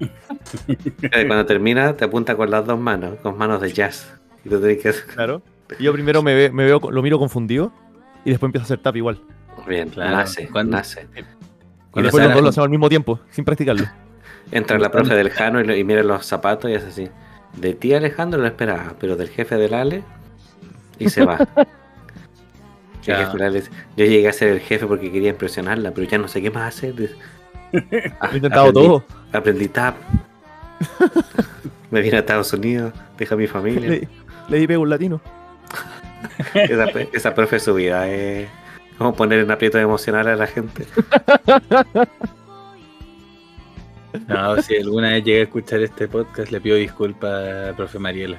Eh, Cuando termina, te apunta con las dos manos, con manos de jazz. Y tú tenés que hacer. Claro. Y yo primero me, ve- me veo, lo miro confundido y después empiezo a hacer tap igual. Bien, Claro, nace, cuando- nace. Y Cuando después los dos lo hacemos al mismo tiempo, sin practicarlo. Entra la profe del Jano y, lo- y mira los zapatos y es así. De ti Alejandro lo esperaba, pero del jefe del Ale y se va. Y (laughs) el Ya. jefe del Ale dice, yo llegué a ser el jefe porque quería impresionarla, pero ya no sé qué más hacer. Dice, "Ah, (laughs) He intentado aprendí- todo. Aprendí tap. (laughs) Me vine a Estados Unidos, deja a mi familia. Le, le di pego un latino. Esa, esa profe su vida es como poner en aprieto emocional a la gente. No, si alguna vez llegué a escuchar este podcast, le pido disculpas a profe Mariela.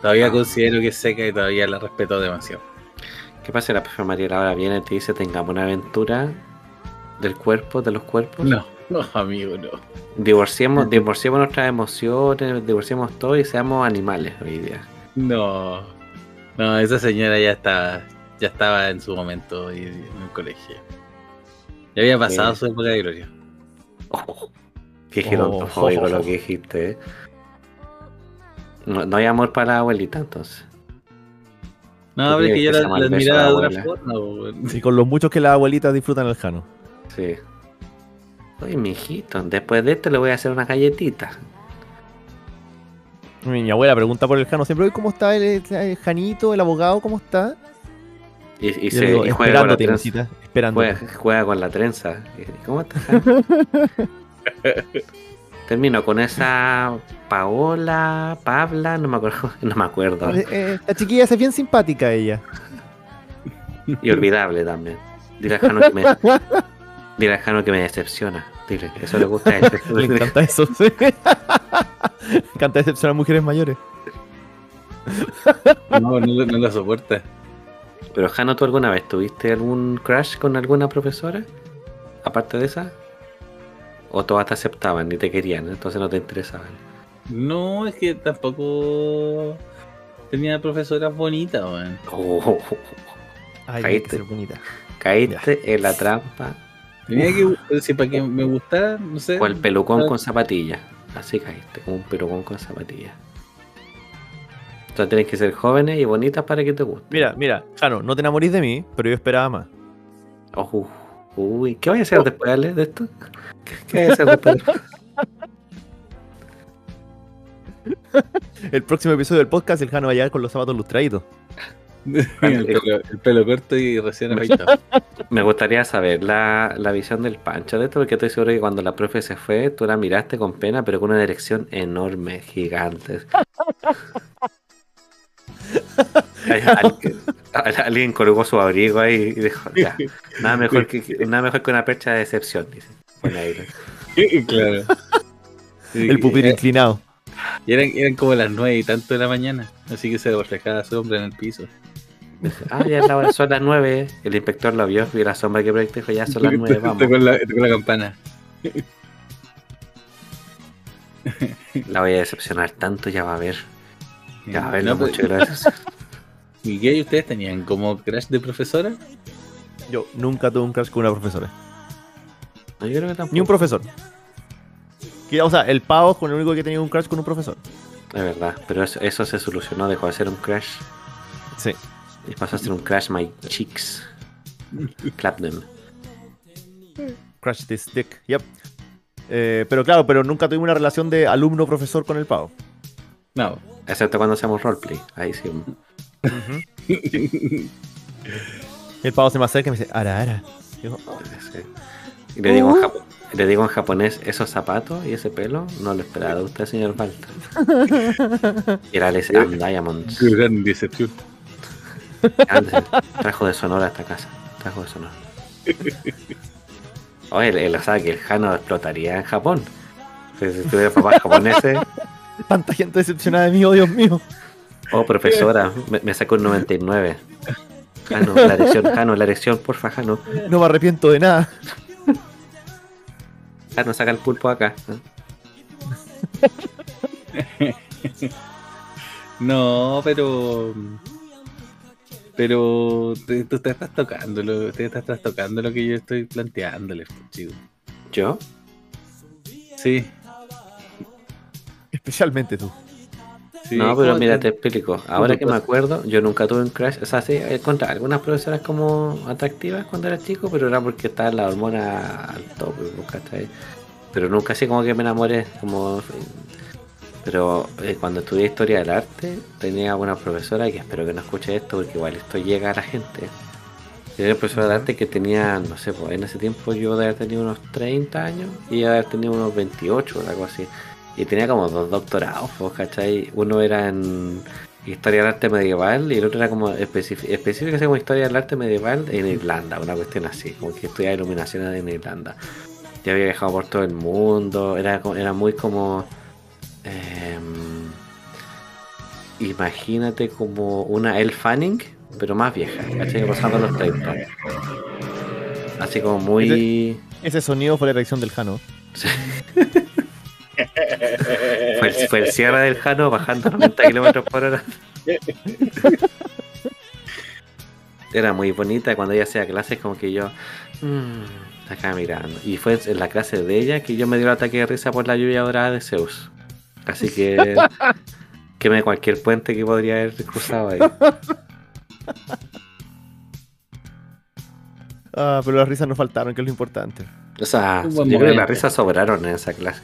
Todavía Ah. considero que es seca y todavía la respeto demasiado. ¿Qué pasa? La profe Mariela ahora viene y te dice tengamos una aventura del cuerpo, de los cuerpos. No, no, amigo, no. Divorciemos, (laughs) divorciemos nuestras emociones, divorciemos todo y seamos animales hoy día. No, no, esa señora ya estaba, ya estaba en su momento en el colegio. Ya había pasado Sí. su época de gloria. Oh, qué gerontofóbico oh, oh, lo que (laughs) dijiste. ¿eh? No, no hay amor para la abuelita entonces. No, pero es que yo la, la admiraba de otra forma. Y con los muchos que las abuelitas disfrutan el Jano. Sí. Oye, mijito, después de esto le voy a hacer una galletita. Mi abuela pregunta por el Jano siempre, "Oye, ¿cómo está el, el Janito, el abogado? ¿Cómo está? Y, y se, le digo, y juega con la trenza. Esperándote. Juega, juega con la trenza. ¿Cómo estás? Jano? (laughs) (laughs) Termino con esa Paola, Pabla, no me acuerdo, (laughs) no me acuerdo. Eh, eh, la chiquilla es bien simpática ella. Y olvidable también. Dile a Jano que me, (laughs) dile a Jano que me decepciona. Dile, eso le gusta a él. Le encanta eso, sí. Le encanta decepcionar a mujeres mayores. No, no, lo- no la soporta. Pero Jano, ¿tú alguna vez tuviste algún crush con alguna profesora? Aparte de esa. ¿O todas te aceptaban y te querían, entonces no te interesaban? No, es que tampoco tenía profesoras bonitas, weón. Oh, Ay, Ahí tiene que te- ser bonita. caíste en la trampa. Tenía que, si para que me gustara, no sé. O el pelucón con zapatillas. Así caíste, como un pelucón con zapatillas. Entonces tienes que ser jóvenes y bonitas para que te guste. Mira, mira, Jano, no te enamorís de mí, pero yo esperaba más. Ojo. Uy, ¿qué voy a hacer después Ale, de esto? El próximo episodio del podcast, el Jano va a llegar con los zapatos lustraditos. (laughs) el, pelo, el pelo corto y recién afeitado. (laughs) Me gustaría saber la, la visión del Pancho de esto, porque estoy seguro que cuando la profe se fue, tú la miraste con pena, pero con una erección enorme, gigante. (laughs) Ay, al- al- Alguien colgó su abrigo ahí y dijo, ya, nada mejor que, nada mejor que una percha de decepción, dice. Ahí. claro. El pupitre Eh, inclinado. y eran, eran como las nueve y tanto de la mañana, así que se reflejaba sombra en el piso. Ah, ya la- son las nueve. El inspector lo vio, vio la sombra que proyectó ya son las nueve, vamos. Tocó la, tocó la campana. (laughs) La voy a decepcionar tanto, ya va a ver. Ya va a ver No, lo pues, lo decepciona. (laughs) ¿Y qué? ¿Ustedes tenían como crash de profesora? Yo nunca tuve un crush con una profesora. No, yo creo que tampoco. Ni un profesor. Que, o sea, el pavo con el único que tenía un crush con un profesor. Es verdad, pero eso, eso se solucionó, dejó de ser un crash Sí. y pasó a ser un crash my cheeks. Clap them. Crush this dick. Yep. Eh, pero claro, pero nunca tuve una relación de alumno-profesor con el pavo. No. Excepto cuando hacemos roleplay. Ahí sí. El pavo se me acerca y me dice, ara, ara. Digo, "Oh". sí. Y le digo, en japo- le digo en japonés, esos zapatos y ese pelo no lo esperaba de usted, señor Balta. (laughs) Era Les and Diamonds. Qué gran decepción. Trajo de Sonora a esta casa. Trajo de Sonora. (laughs) Oye, él, él sabe que el Jano explotaría en Japón. Si si tuviera papás japoneses, Tanta gente decepcionada de mí, oh Dios mío. oh profesora, me, me sacó un 99. Jano, la erección, Jano, la erección, porfa, Jano. No me arrepiento de nada. Jano, saca el pulpo acá. (laughs) No, pero. Pero te- tú te estás tocando, lo, te estás trastocando lo que yo estoy planteándole, chico. ¿Yo? Sí, Especialmente tú. Sí. no, pero ¿cómo mira, te- explico. Ahora que me acuerdo, yo nunca tuve un crush. O sea, sí, encontré algunas profesoras como atractivas cuando era chico, pero era porque estaba la hormona al tope, ¿cachai? Pero nunca así como que me enamoré. como Pero eh, cuando estudié historia del arte, tenía una profesora que espero que no escuche esto porque igual esto llega a la gente. Tenía una profesora de arte que tenía, no sé, pues en ese tiempo yo de haber tenido unos 30 años y ella de haber tenido unos 28 o algo así. Y tenía como dos doctorados, pues, ¿cachai? Uno era en historia del arte medieval y el otro era como así como historia del arte medieval en Irlanda, una cuestión así, como que estudiaba iluminación en Irlanda. Ya había viajado por todo el mundo, era, era muy como... em, imagínate como una Elle Fanning, pero más vieja, ¿cachai? Rozando los 30. Así como muy... Ese sonido fue la reacción del Jano. (laughs) Fue el, fue el cierre del Jano bajando a 90 kilómetros por hora. Era muy bonita cuando ella hacía clases como que yo mm, acá mirando. Y fue en la clase de ella que yo me dio el ataque de risa por la lluvia dorada de Zeus. Así que Queme cualquier puente que podría haber cruzado ahí. Ah, pero las risas no faltaron, que es lo importante. O sea, yo creo que las risas sobraron en esa clase.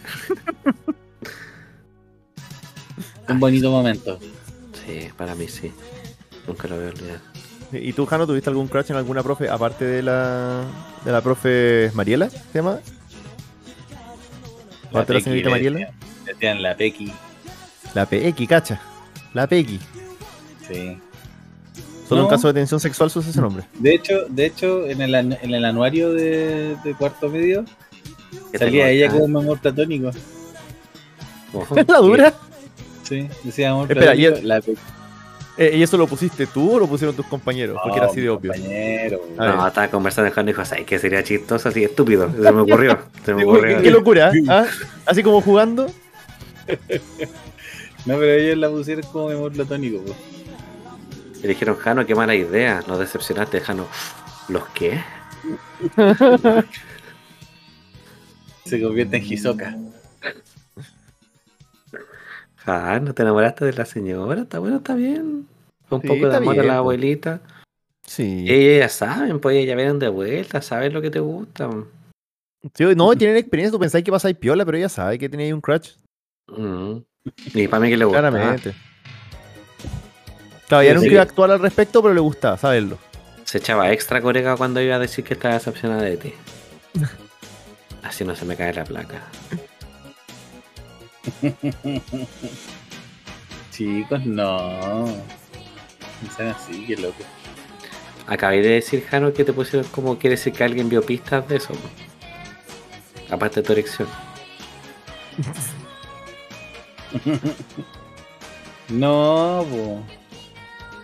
Un bonito momento. Sí, para mí sí. Nunca lo voy a olvidar. ¿Y tú, Jano, tuviste algún crush en alguna profe, aparte de la, de la profe Mariela, se llama? Aparte de la señorita le Mariela. decían- le decían la Pequi. La Pequi, cacha. La Pequi. Sí. Solo en No. caso de tensión sexual se usa ese nombre. De hecho, de hecho en, el, an- en el anuario de, de cuarto medio ¿Qué salía ella como un amor platónico. Ojo. ¿Es (laughs) la dura? Sí, decía amor Espera, ¿y platónico. la. Eh, ¿Y eso lo pusiste tú o lo pusieron tus compañeros? Porque era así de obvio. Compañero. No, estaba conversando con y dijo, ¿sabes qué sería chistoso? Así estúpido. Se me ocurrió. Se me (laughs) ocurrió. ¿Qué, qué locura? ¿ah? Así como jugando. (laughs) No, pero ellos la pusieron como amor platónico. po. Y dijeron, Jano, qué mala idea. Nos decepcionaste, Jano. ¿Los qué? Se convierte en Hisoka. (laughs) Jano, ¿te enamoraste de la señora? Está bueno, está bien. Un Sí, poco de amor a la abuelita. Sí. Ellas ya saben, pues ellas ya vienen de vuelta, saben lo que te gusta. Sí, no, tienen experiencia. Tú pensáis que pasáis piola, pero ella sabe que tenía ahí un crush. Mm. Y para mí que le gusta. Claramente. Claro, ella Sí, nunca iba a actuar al respecto, pero le gustaba saberlo. Se echaba extra corega cuando iba a decir que estaba decepcionada de ti. (laughs) Así no se me cae la placa. (laughs) Chicos, no. No sean así, qué loco. Acabé de decir, Jano, que te pusieron como quiere decir que alguien vio pistas de eso. Aparte de tu erección. (laughs) No.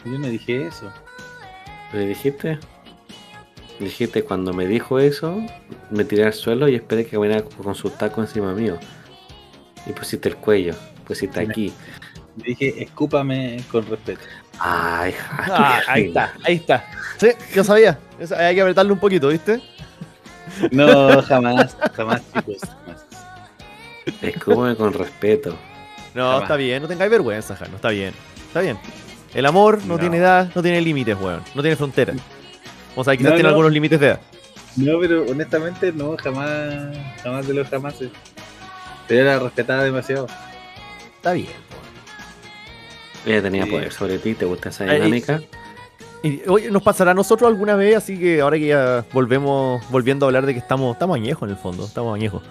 Yo no dije eso. ¿Le dijiste? Dijiste, cuando me dijo eso, me tiré al suelo y esperé que viniera con su taco encima mío. Y pusiste el cuello, pusiste aquí. Dije, escúpame con respeto. Ay. Ah, ahí está, ahí está. Sí, yo sabía. Eso, Hay que apretarle un poquito, ¿viste? No, jamás, jamás, chicos. Jamás. Escúpame con respeto. No, Jamás. está bien, no tengáis vergüenza, Jano, está bien. Está bien. El amor no, No. tiene edad, no tiene límites, weón. No tiene fronteras. O sea, quizás No, tiene no. algunos límites de edad. No, pero honestamente, no, jamás, jamás de los jamás. Pero era respetada demasiado. Está bien. Ella tenía Sí. poder sobre ti, ¿te gusta esa Ay, dinámica? Y, oye, nos pasará a nosotros alguna vez, así que ahora que ya volvemos, volviendo a hablar de que estamos, estamos añejos en el fondo, estamos añejos.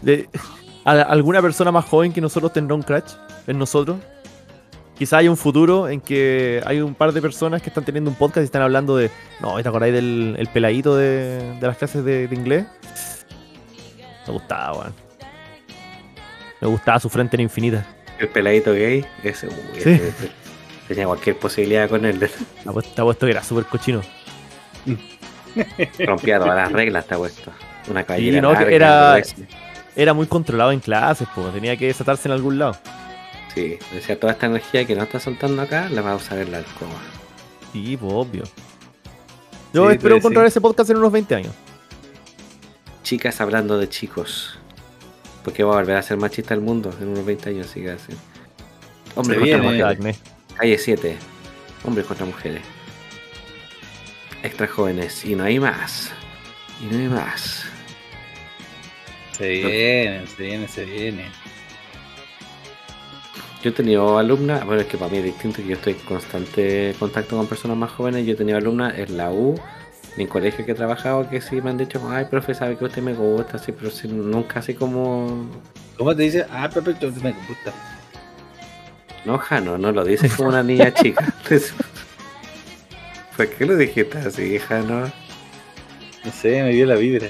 De, ¿a- ¿Alguna persona más joven que nosotros tendrá un crash en nosotros? Quizá haya un futuro en que hay un par de personas que están teniendo un podcast y están hablando de. No, ¿te acordáis del el peladito de, de las clases de, de inglés? Me gustaba, weón. Me gustaba su frente en infinita. El peladito gay, ese, uy, Sí. ese- ese- tenía cualquier posibilidad con él. (laughs) apuesto te apuesto que era súper cochino. (laughs) Rompía todas las reglas, te apuesto. Una cabellera no, que larga, era-. Era muy controlado en clases, pues tenía que desatarse en algún lado. Sí, decía toda esta energía que no está soltando acá, la va a usar en la alcoba. Sí, pues obvio. Yo Sí, espero pues, encontrar sí. ese podcast en unos 20 años. Chicas hablando de chicos. Porque va a volver a ser machista el mundo en unos 20 años, así que así. Hombres Se contra viene. mujeres. Acné. Calle 7. Hombres contra mujeres. Extra jóvenes. Y no hay más. Y no hay más. Se viene, se viene, se viene. Yo he tenido alumnas, bueno, es que para mí es distinto, que yo estoy en constante contacto con personas más jóvenes. Yo he tenido alumnas en la U, en colegio que he trabajado, que sí me han dicho, ay, profe, sabe que usted me gusta, así, pero sí, nunca así como. ¿Cómo te dice? Ah, tú me gusta. No, Jano, no lo dices como una niña chica. (laughs) ¿Por qué lo dijiste así, Jano? No sé, me dio la vibra.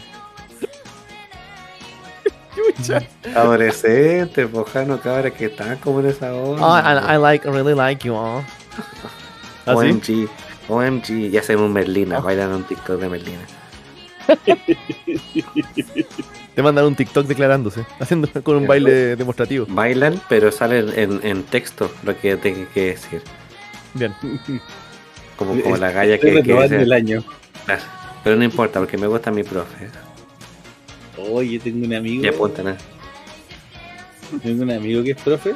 (laughs) Adolescente, pues Jano, cabra, que están como en esa onda. Oh, I, I like, really like you all. ¿Ah, sí? OMG, OMG, ya hacemos Merlina, Oh. bailan un TikTok de Merlina. (laughs) Te mandan un TikTok declarándose, haciendo con un baile demostrativo. Bailan, pero salen en, en texto lo que tengo que decir. Bien. Como, como la galla que, que dice- el año. Claro, Pero no importa, porque me gusta mi profe. Oye, tengo un amigo. Y apuntan, ¿eh? Tengo un amigo que es profe.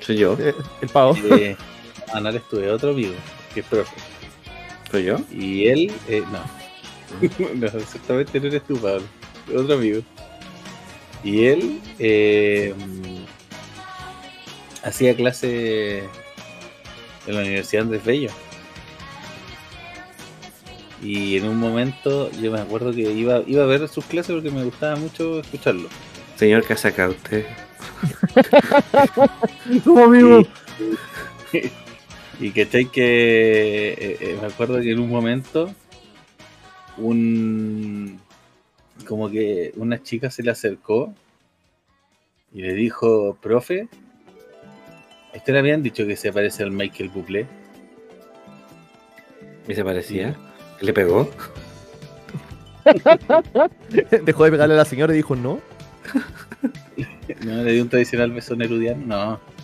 Soy yo. Eh, el pavo. Eh, no, no eres tú, es otro amigo, que es profe. Soy yo. Y él, eh, no. (laughs) no, exactamente no eres tú, Pablo. Otro amigo. Y él eh, hacía clase en la Universidad Andrés Bello. Y en un momento yo me acuerdo que iba, iba a ver sus clases porque me gustaba mucho escucharlo. Señor, ¿qué hace acá usted? Amigo. Y, y que eh, eh, me acuerdo que en un momento un como que una chica se le acercó y le dijo, profe, ¿a usted le habían dicho que se parece al Michael Bublé? ¿Y se parecía? ¿Le pegó? (laughs) Dejó de pegarle a la señora y dijo no. (laughs) ¿No le dio un tradicional beso nerudiano? No.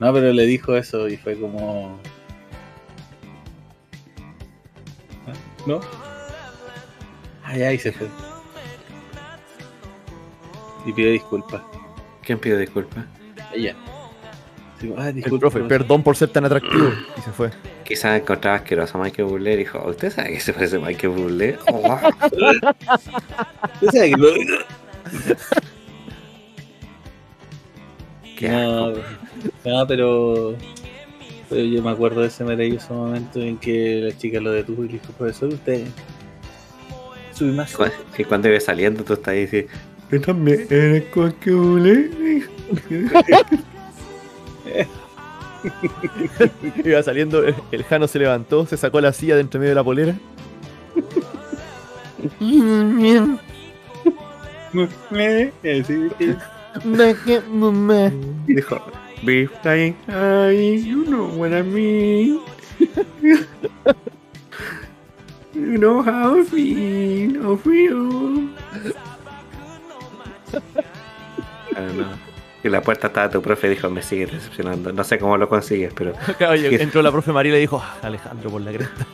No, pero le dijo eso y fue como... ¿Ah? ¿No? Ay, ay, se fue. Y pidió disculpas. ¿Quién pidió disculpas? Ella. Sí, ah, El disculpa, profe, profesor. perdón por ser tan atractivo. (clears throat) Y se fue. Quizás encontraba asqueroso a Michael Bublé y dijo, ¿usted sabe que se parece a Michael Bublé? (laughs) Oh, ¿Usted sabe que lo- qué No, asco. No, pero, pero yo me acuerdo de ese maravilloso momento en que la chica lo detuvo y le dijo, profesor, usted sube más. Y cuando iba saliendo tú estás ahí y dices, yo también eres (laughs) Bublé. Iba saliendo, el, Jano se levantó, se sacó la silla de entre medio de la polera. (laughs) Dijo, be flying high, you know what I mean. you know how I feel, I feel. Ah, no. Y la puerta estaba tu profe y dijo, me sigue decepcionando. No sé cómo lo consigues, pero (laughs) y (laughs) entró la profe María y le dijo, "Ah, Alejandro por la cresta.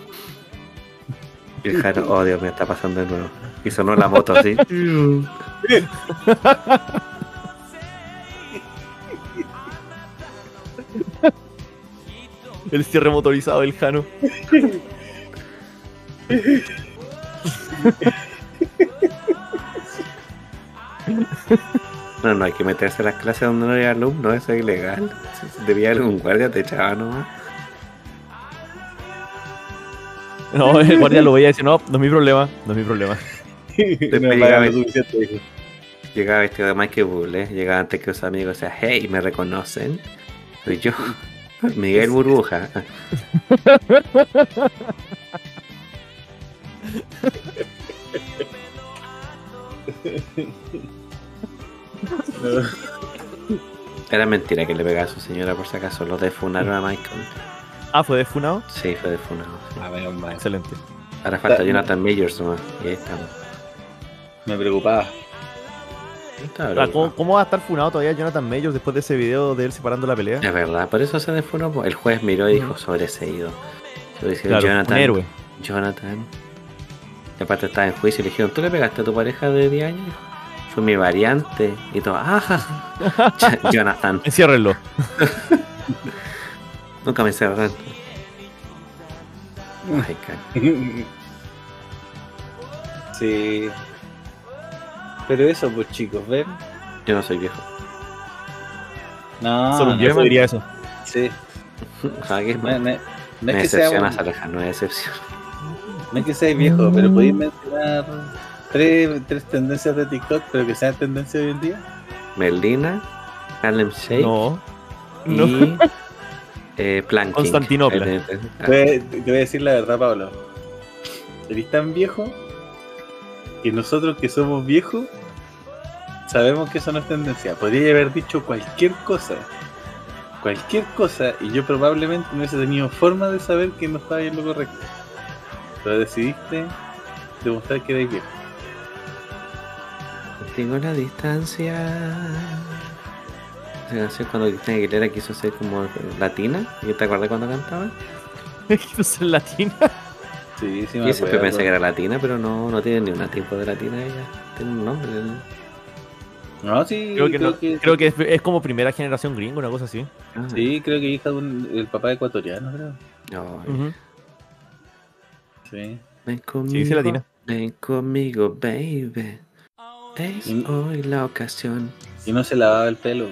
Y el oh Dios, me está pasando de nuevo. Y sonó la moto así. (laughs) El cierre motorizado del Jano. No, no, hay que meterse a las clases donde no hay alumnos, eso es ilegal. Debía haber un guardia, te echaba nomás. No, el guardia lo veía y decía, no, no es mi problema, no es mi problema. No llegaba suficiente, vestido de Michael Bublé, llegaba antes que sus amigos, o sea, hey, ¿me reconocen? Soy yo, Miguel Burbuja. Era mentira que le pegaba a su señora, por si acaso, lo defunaron a Michael. Ah, fue defunado. Sí, fue defunado. sí. Ah, menos mal. Excelente. Ahora falta Jonathan Majors nomás, y ahí estamos. Me preocupaba. Está Ahora, ¿cómo, va a estar funado todavía Jonathan Majors después de ese video de él separando la pelea? Es verdad, por eso se defunó. El juez miró y dijo sobreseído. Claro, Jonathan. un héroe. Jonathan. Y aparte estaba en juicio y le dijeron, ¿tú le pegaste a tu pareja de 10 años? Fue mi variante. Y todo, ¡ah! Jo- (laughs) Jonathan, Enciérrenlo. (laughs) nunca me cerraron. Ay, ca- (laughs) sí. Pero eso, pues chicos, ¿ven? Yo no soy viejo. No, Solo un no, viejo diría eso. sí. (laughs) No, Me, me es que sea, decepcionas, Aleja, no es decepción. no es que seas viejo, pero podéis mencionar tres, tres tendencias de TikTok, pero que sean tendencias hoy en día. Merlina, Harlem Shake No. y No. (laughs) eh, Planking. Constantinopla. Eh, Te, te voy a decir la verdad, Pablo. Eres tan viejo que nosotros que somos viejos sabemos que eso no es tendencia. Podría haber dicho cualquier cosa. Cualquier cosa y yo probablemente no hubiese tenido forma de saber que no estaba en lo correcto. Pero decidiste demostrar que eres viejo. Tengo la distancia. Esa canción cuando Cristina Aguilera quiso ser como latina. ¿Y te acuerdas cuando cantaba? (laughs) Quiero ser latina. Sí, sí, Yo me siempre pensé que era latina, pero no, no tiene ni un tiempo de latina ella. Tiene un nombre. ¿no? No, sí, Creo que, no- creo que es, es como primera generación gringo, una cosa así. Ah, Sí, creo que hija de un, el papá ecuatoriano, creo. Sí. Ven conmigo. Sí, latina. Ven conmigo, baby. Es hoy la ocasión. Y no se lavaba el pelo.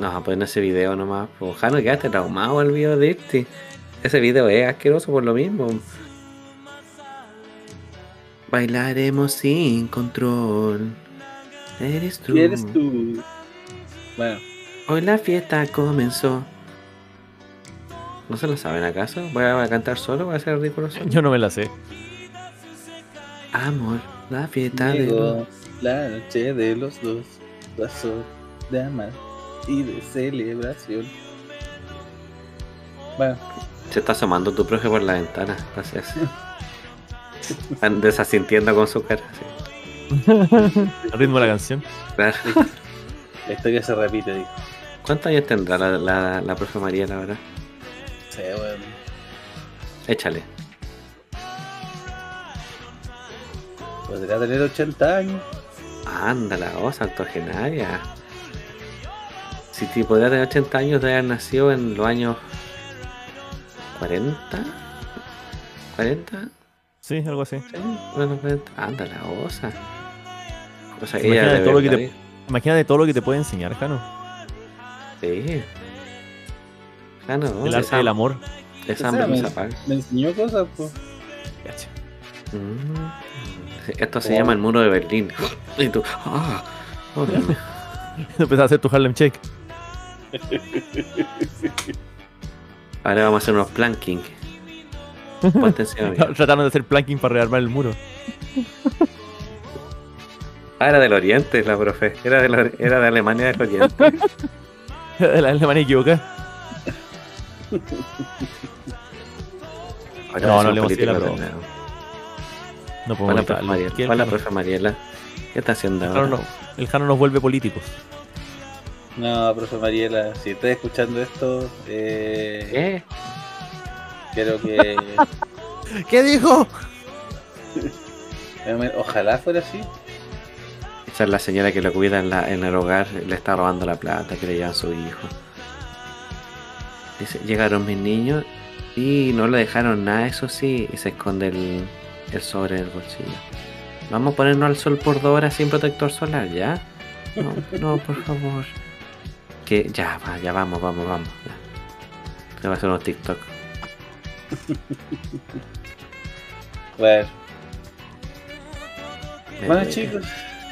No, pues en ese video nomás. Pues Jano, quedaste traumado al video de este. Ese video es asqueroso por lo mismo. Bailaremos sin control. Eres tú. ¿Quién eres tú? Bueno, Hoy la fiesta comenzó. ¿No se lo saben acaso? Voy a cantar solo, voy a hacer ridículo solo. Yo no me la sé. Amor, la fiesta de los... la noche de los dos. Paso de amar y de celebración. Bueno, Se está asomando tu profe por la ventana. Gracias. (laughs) Están desasintiendo con su cara. sí. (laughs) Al ritmo de la canción. Claro. la historia se repite, dijo. ¿Cuántos años tendrá la, la, la profe María, la verdad? Sí, bueno. Échale. Podrá tener 80 años. Anda, la osa octogenaria. Si te podría tener 80 años de haber nacido en los años 40. 40, Sí, algo así. sí, bueno, 40. Anda, la osa. O sea, Imagínate todo lo que verdad- Imagínate todo lo que te puede enseñar, Jano. Sí. Ah, no, El arte del amor. esa O hambre me-. Me enseñó cosas, pues. Cacha. Mm. Esto se Oh. llama el muro de Berlín. (laughs) Y tú, ah, oh, Dios mío. (laughs) Empezás a hacer tu Harlem Shake. Ahora vamos a hacer unos planking. (laughs) Trataron de hacer planking para rearmar el muro. Ah, era del Oriente la profe. Era de, la- era de Alemania del Oriente. (laughs) De la Alemania equivocada. Ahora (laughs) No, no así de la profe. No podemos Hola, profe. Mariela. ¿Qué? Hola, profe Mariela. ¿Qué está haciendo El ahora? No- el Jano nos vuelve políticos. No, profe Mariela, si estás escuchando esto, eh, ¿Qué? Quiero que. (laughs) ¿Qué dijo? (laughs) Ojalá fuera así. Esa es la señora que lo cuida en, la, en el hogar, le está robando la plata que le lleva a su hijo. Dice, llegaron mis niños y no le dejaron nada, eso sí, y se esconde el, el sobre en el bolsillo. Vamos a ponernos al sol por dos horas sin protector solar, ¿ya? No, no, por favor. Que ya, va, ya vamos, vamos, vamos. Ya. Se va a hacer unos TikTok. (laughs) Bueno, bueno chicos,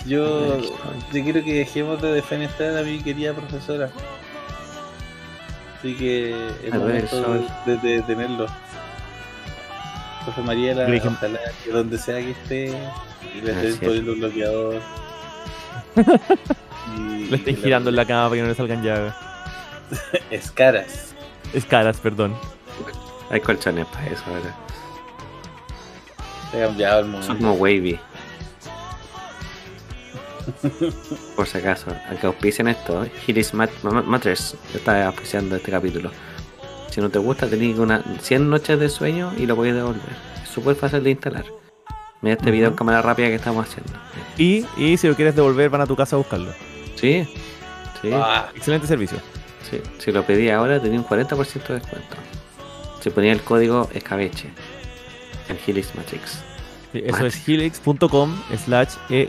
yo, yo quiero que dejemos de defenestrar a mi querida profesora. Así que es momento de, de detenerlo. Profe Mariela, ojalá que donde sea que esté, y le estén poniendo un bloqueador. (laughs) Y- Le estén girando en la cama para que no le salgan llagas. (laughs) Escaras. Es caras, perdón. Hay colchones para eso ahora. Se ha cambiado el Son mundo. como wavy. Por si acaso, al que auspician esto, Hiris Mat Ma- Mattress está auspiciando este capítulo. Si no te gusta, tenés una 100 noches de sueño y lo podéis devolver. Es súper fácil de instalar. Mira este video en cámara rápida que estamos haciendo. Y, y si lo quieres devolver, van a tu casa a buscarlo. Sí, sí, Ah, Excelente servicio. sí. Si lo pedí ahora, tenía un 40% de descuento. Si ponía el código escabeche en Hiris Matrix. Sí, Eso Matrix. es helix.com slash E.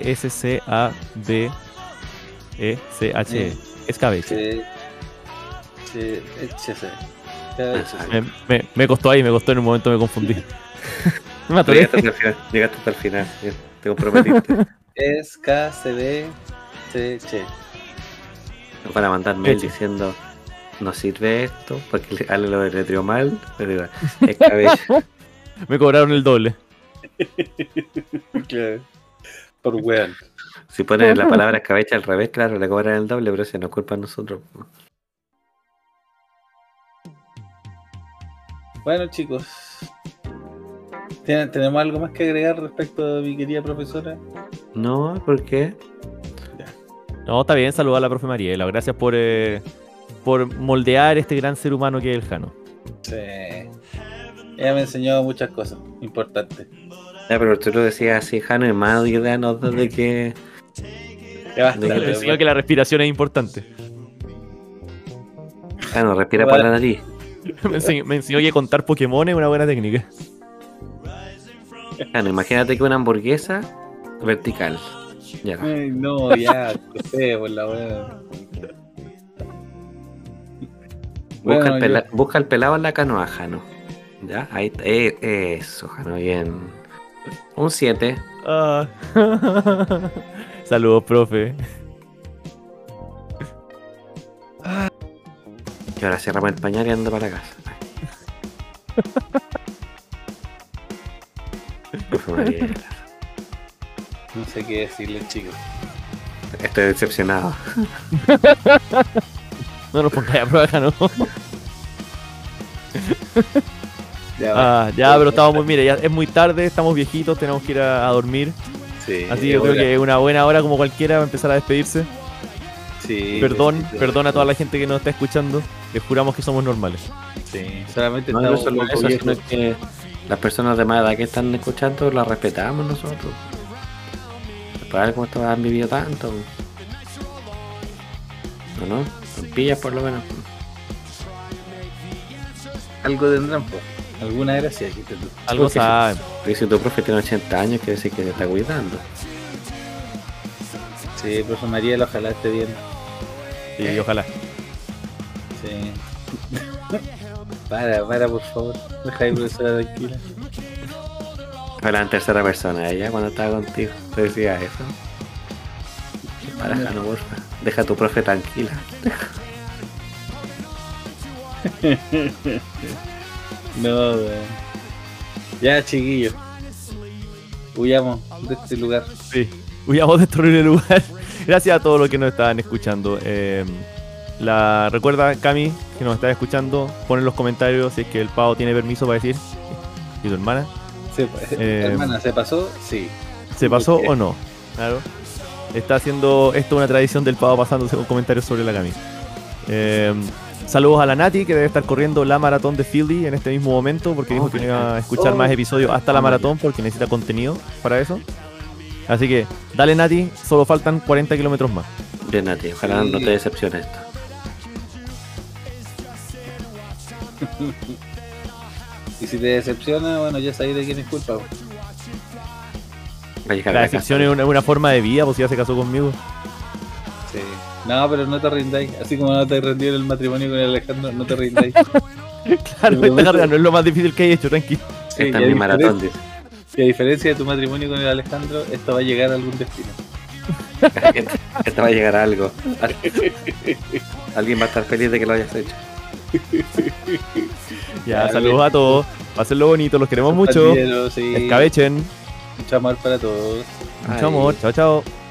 Escabeche. sí, sí. Exacto. Me, me- me costó ahí, me costó en un momento, me confundí. (laughs) me Pero atoré. llegaste hasta el final. Llegaste hasta el final. Te comprometiste. (laughs) Es KCD CH. para mandar mail diciendo no sirve esto porque le- Ale lo deletreó mal. Digo, es cabello. (laughs) Me cobraron el doble. (laughs) Claro. Por weón. Si ponen la palabra escabeche al revés, claro, le cobran el doble, pero si nos culpa a nosotros. Bueno, chicos. ¿Tienen- ¿Tenemos algo más que agregar respecto a mi querida profesora? No, ¿por qué? No, está bien, saludar a la profe Mariela. Gracias por, eh, por moldear este gran ser humano que es el Jano. Sí. Ella me enseñó muchas cosas importantes. Ya, pero tú lo decías así, Jano, y más idea nos da de que Ya enseñó que la respiración es importante. Ah, no, respira por la nariz. (laughs) Me enseñó, me enseñó que contar Pokémon es una buena técnica. Bueno, imagínate que una hamburguesa vertical. Ya. Ay, no, ya, por la weá. Busca, Bueno, el pela- busca el pelado en la canoa, Jano. Ya, ahí está. Eh, eso, Jano, bien. Un 7. Ah. (laughs) Saludos, profe. Y ahora cerramos el pañal y anda para la casa. (laughs) No sé qué decirle, chicos. Estoy decepcionado. (laughs) No nos pongáis a prueba, ¿no? (laughs) Ya. Ah, ya, pero estamos muy, mire, ya es muy tarde, estamos viejitos, tenemos que ir a, a dormir. sí, Así que yo creo que es una buena hora como cualquiera para empezar a despedirse. sí, Perdón, sí, perdón a toda la gente que nos está escuchando. Les juramos que somos normales. Sí, solamente No, no estamos poco eso, sino que las personas de más edad que están escuchando las respetamos nosotros. Para ver cómo han vivido tanto. ¿O no? Pillas por lo menos. Algo tendrán, pues. Alguna gracia, quítate tú. Algo saben. Si tu profe tiene 80 años, quiere decir que te está cuidando. Sí, profe Mariela, ojalá esté bien. Sí, ojalá. Sí. (laughs) para, para, por favor. Deja de profesora tranquila. Habla en tercera persona, ella cuando estaba contigo. Te decía eso. Para, no, porfa. Deja a tu profe tranquila. (laughs) No, weón. Ya, chiquillos. Huyamos de este lugar. Sí, huyamos de este horrible lugar. (laughs) Gracias a todos los que nos estaban escuchando. Eh, la, recuerda, Cami, que nos está escuchando, pon en los comentarios si es que el pavo tiene permiso para decir. ¿Y tu hermana? Se- (laughs) Eh, hermana, ¿se pasó? Sí. ¿Se pasó o no? Claro. Está haciendo esto una tradición del pavo pasándose con comentarios sobre la Cami. Eh, saludos a la Nati, que debe estar corriendo la maratón de Fieldy en este mismo momento, porque dijo que no iba a escuchar Oh. más episodios hasta la maratón, porque necesita contenido para eso. Así que, dale Nati, solo faltan 40 kilómetros más. Bien, Nati. Ojalá Sí. no te decepcione esto. (laughs) Y si te decepciona, bueno, ya sabéis de quién es culpa. po. La decepción es una, una forma de vida, pues si ya se casó conmigo. Sí. No, pero no te rindáis. Así como no te rendí en el matrimonio con el Alejandro, no te rindáis. (laughs) Claro, esta carrera no es lo más difícil que he hecho, tranquilo. Sí, Esta es mi maratón, dice. y a diferencia de tu matrimonio con el Alejandro, esto va a llegar a algún destino. (laughs) Esta va a llegar a algo. (laughs) Alguien va a estar feliz de que lo hayas hecho. Ya, saludos a todos. Pásenlo bonito, los queremos mucho. Escabechen. Mucho amor para todos. Mucho amor. Chao, chao.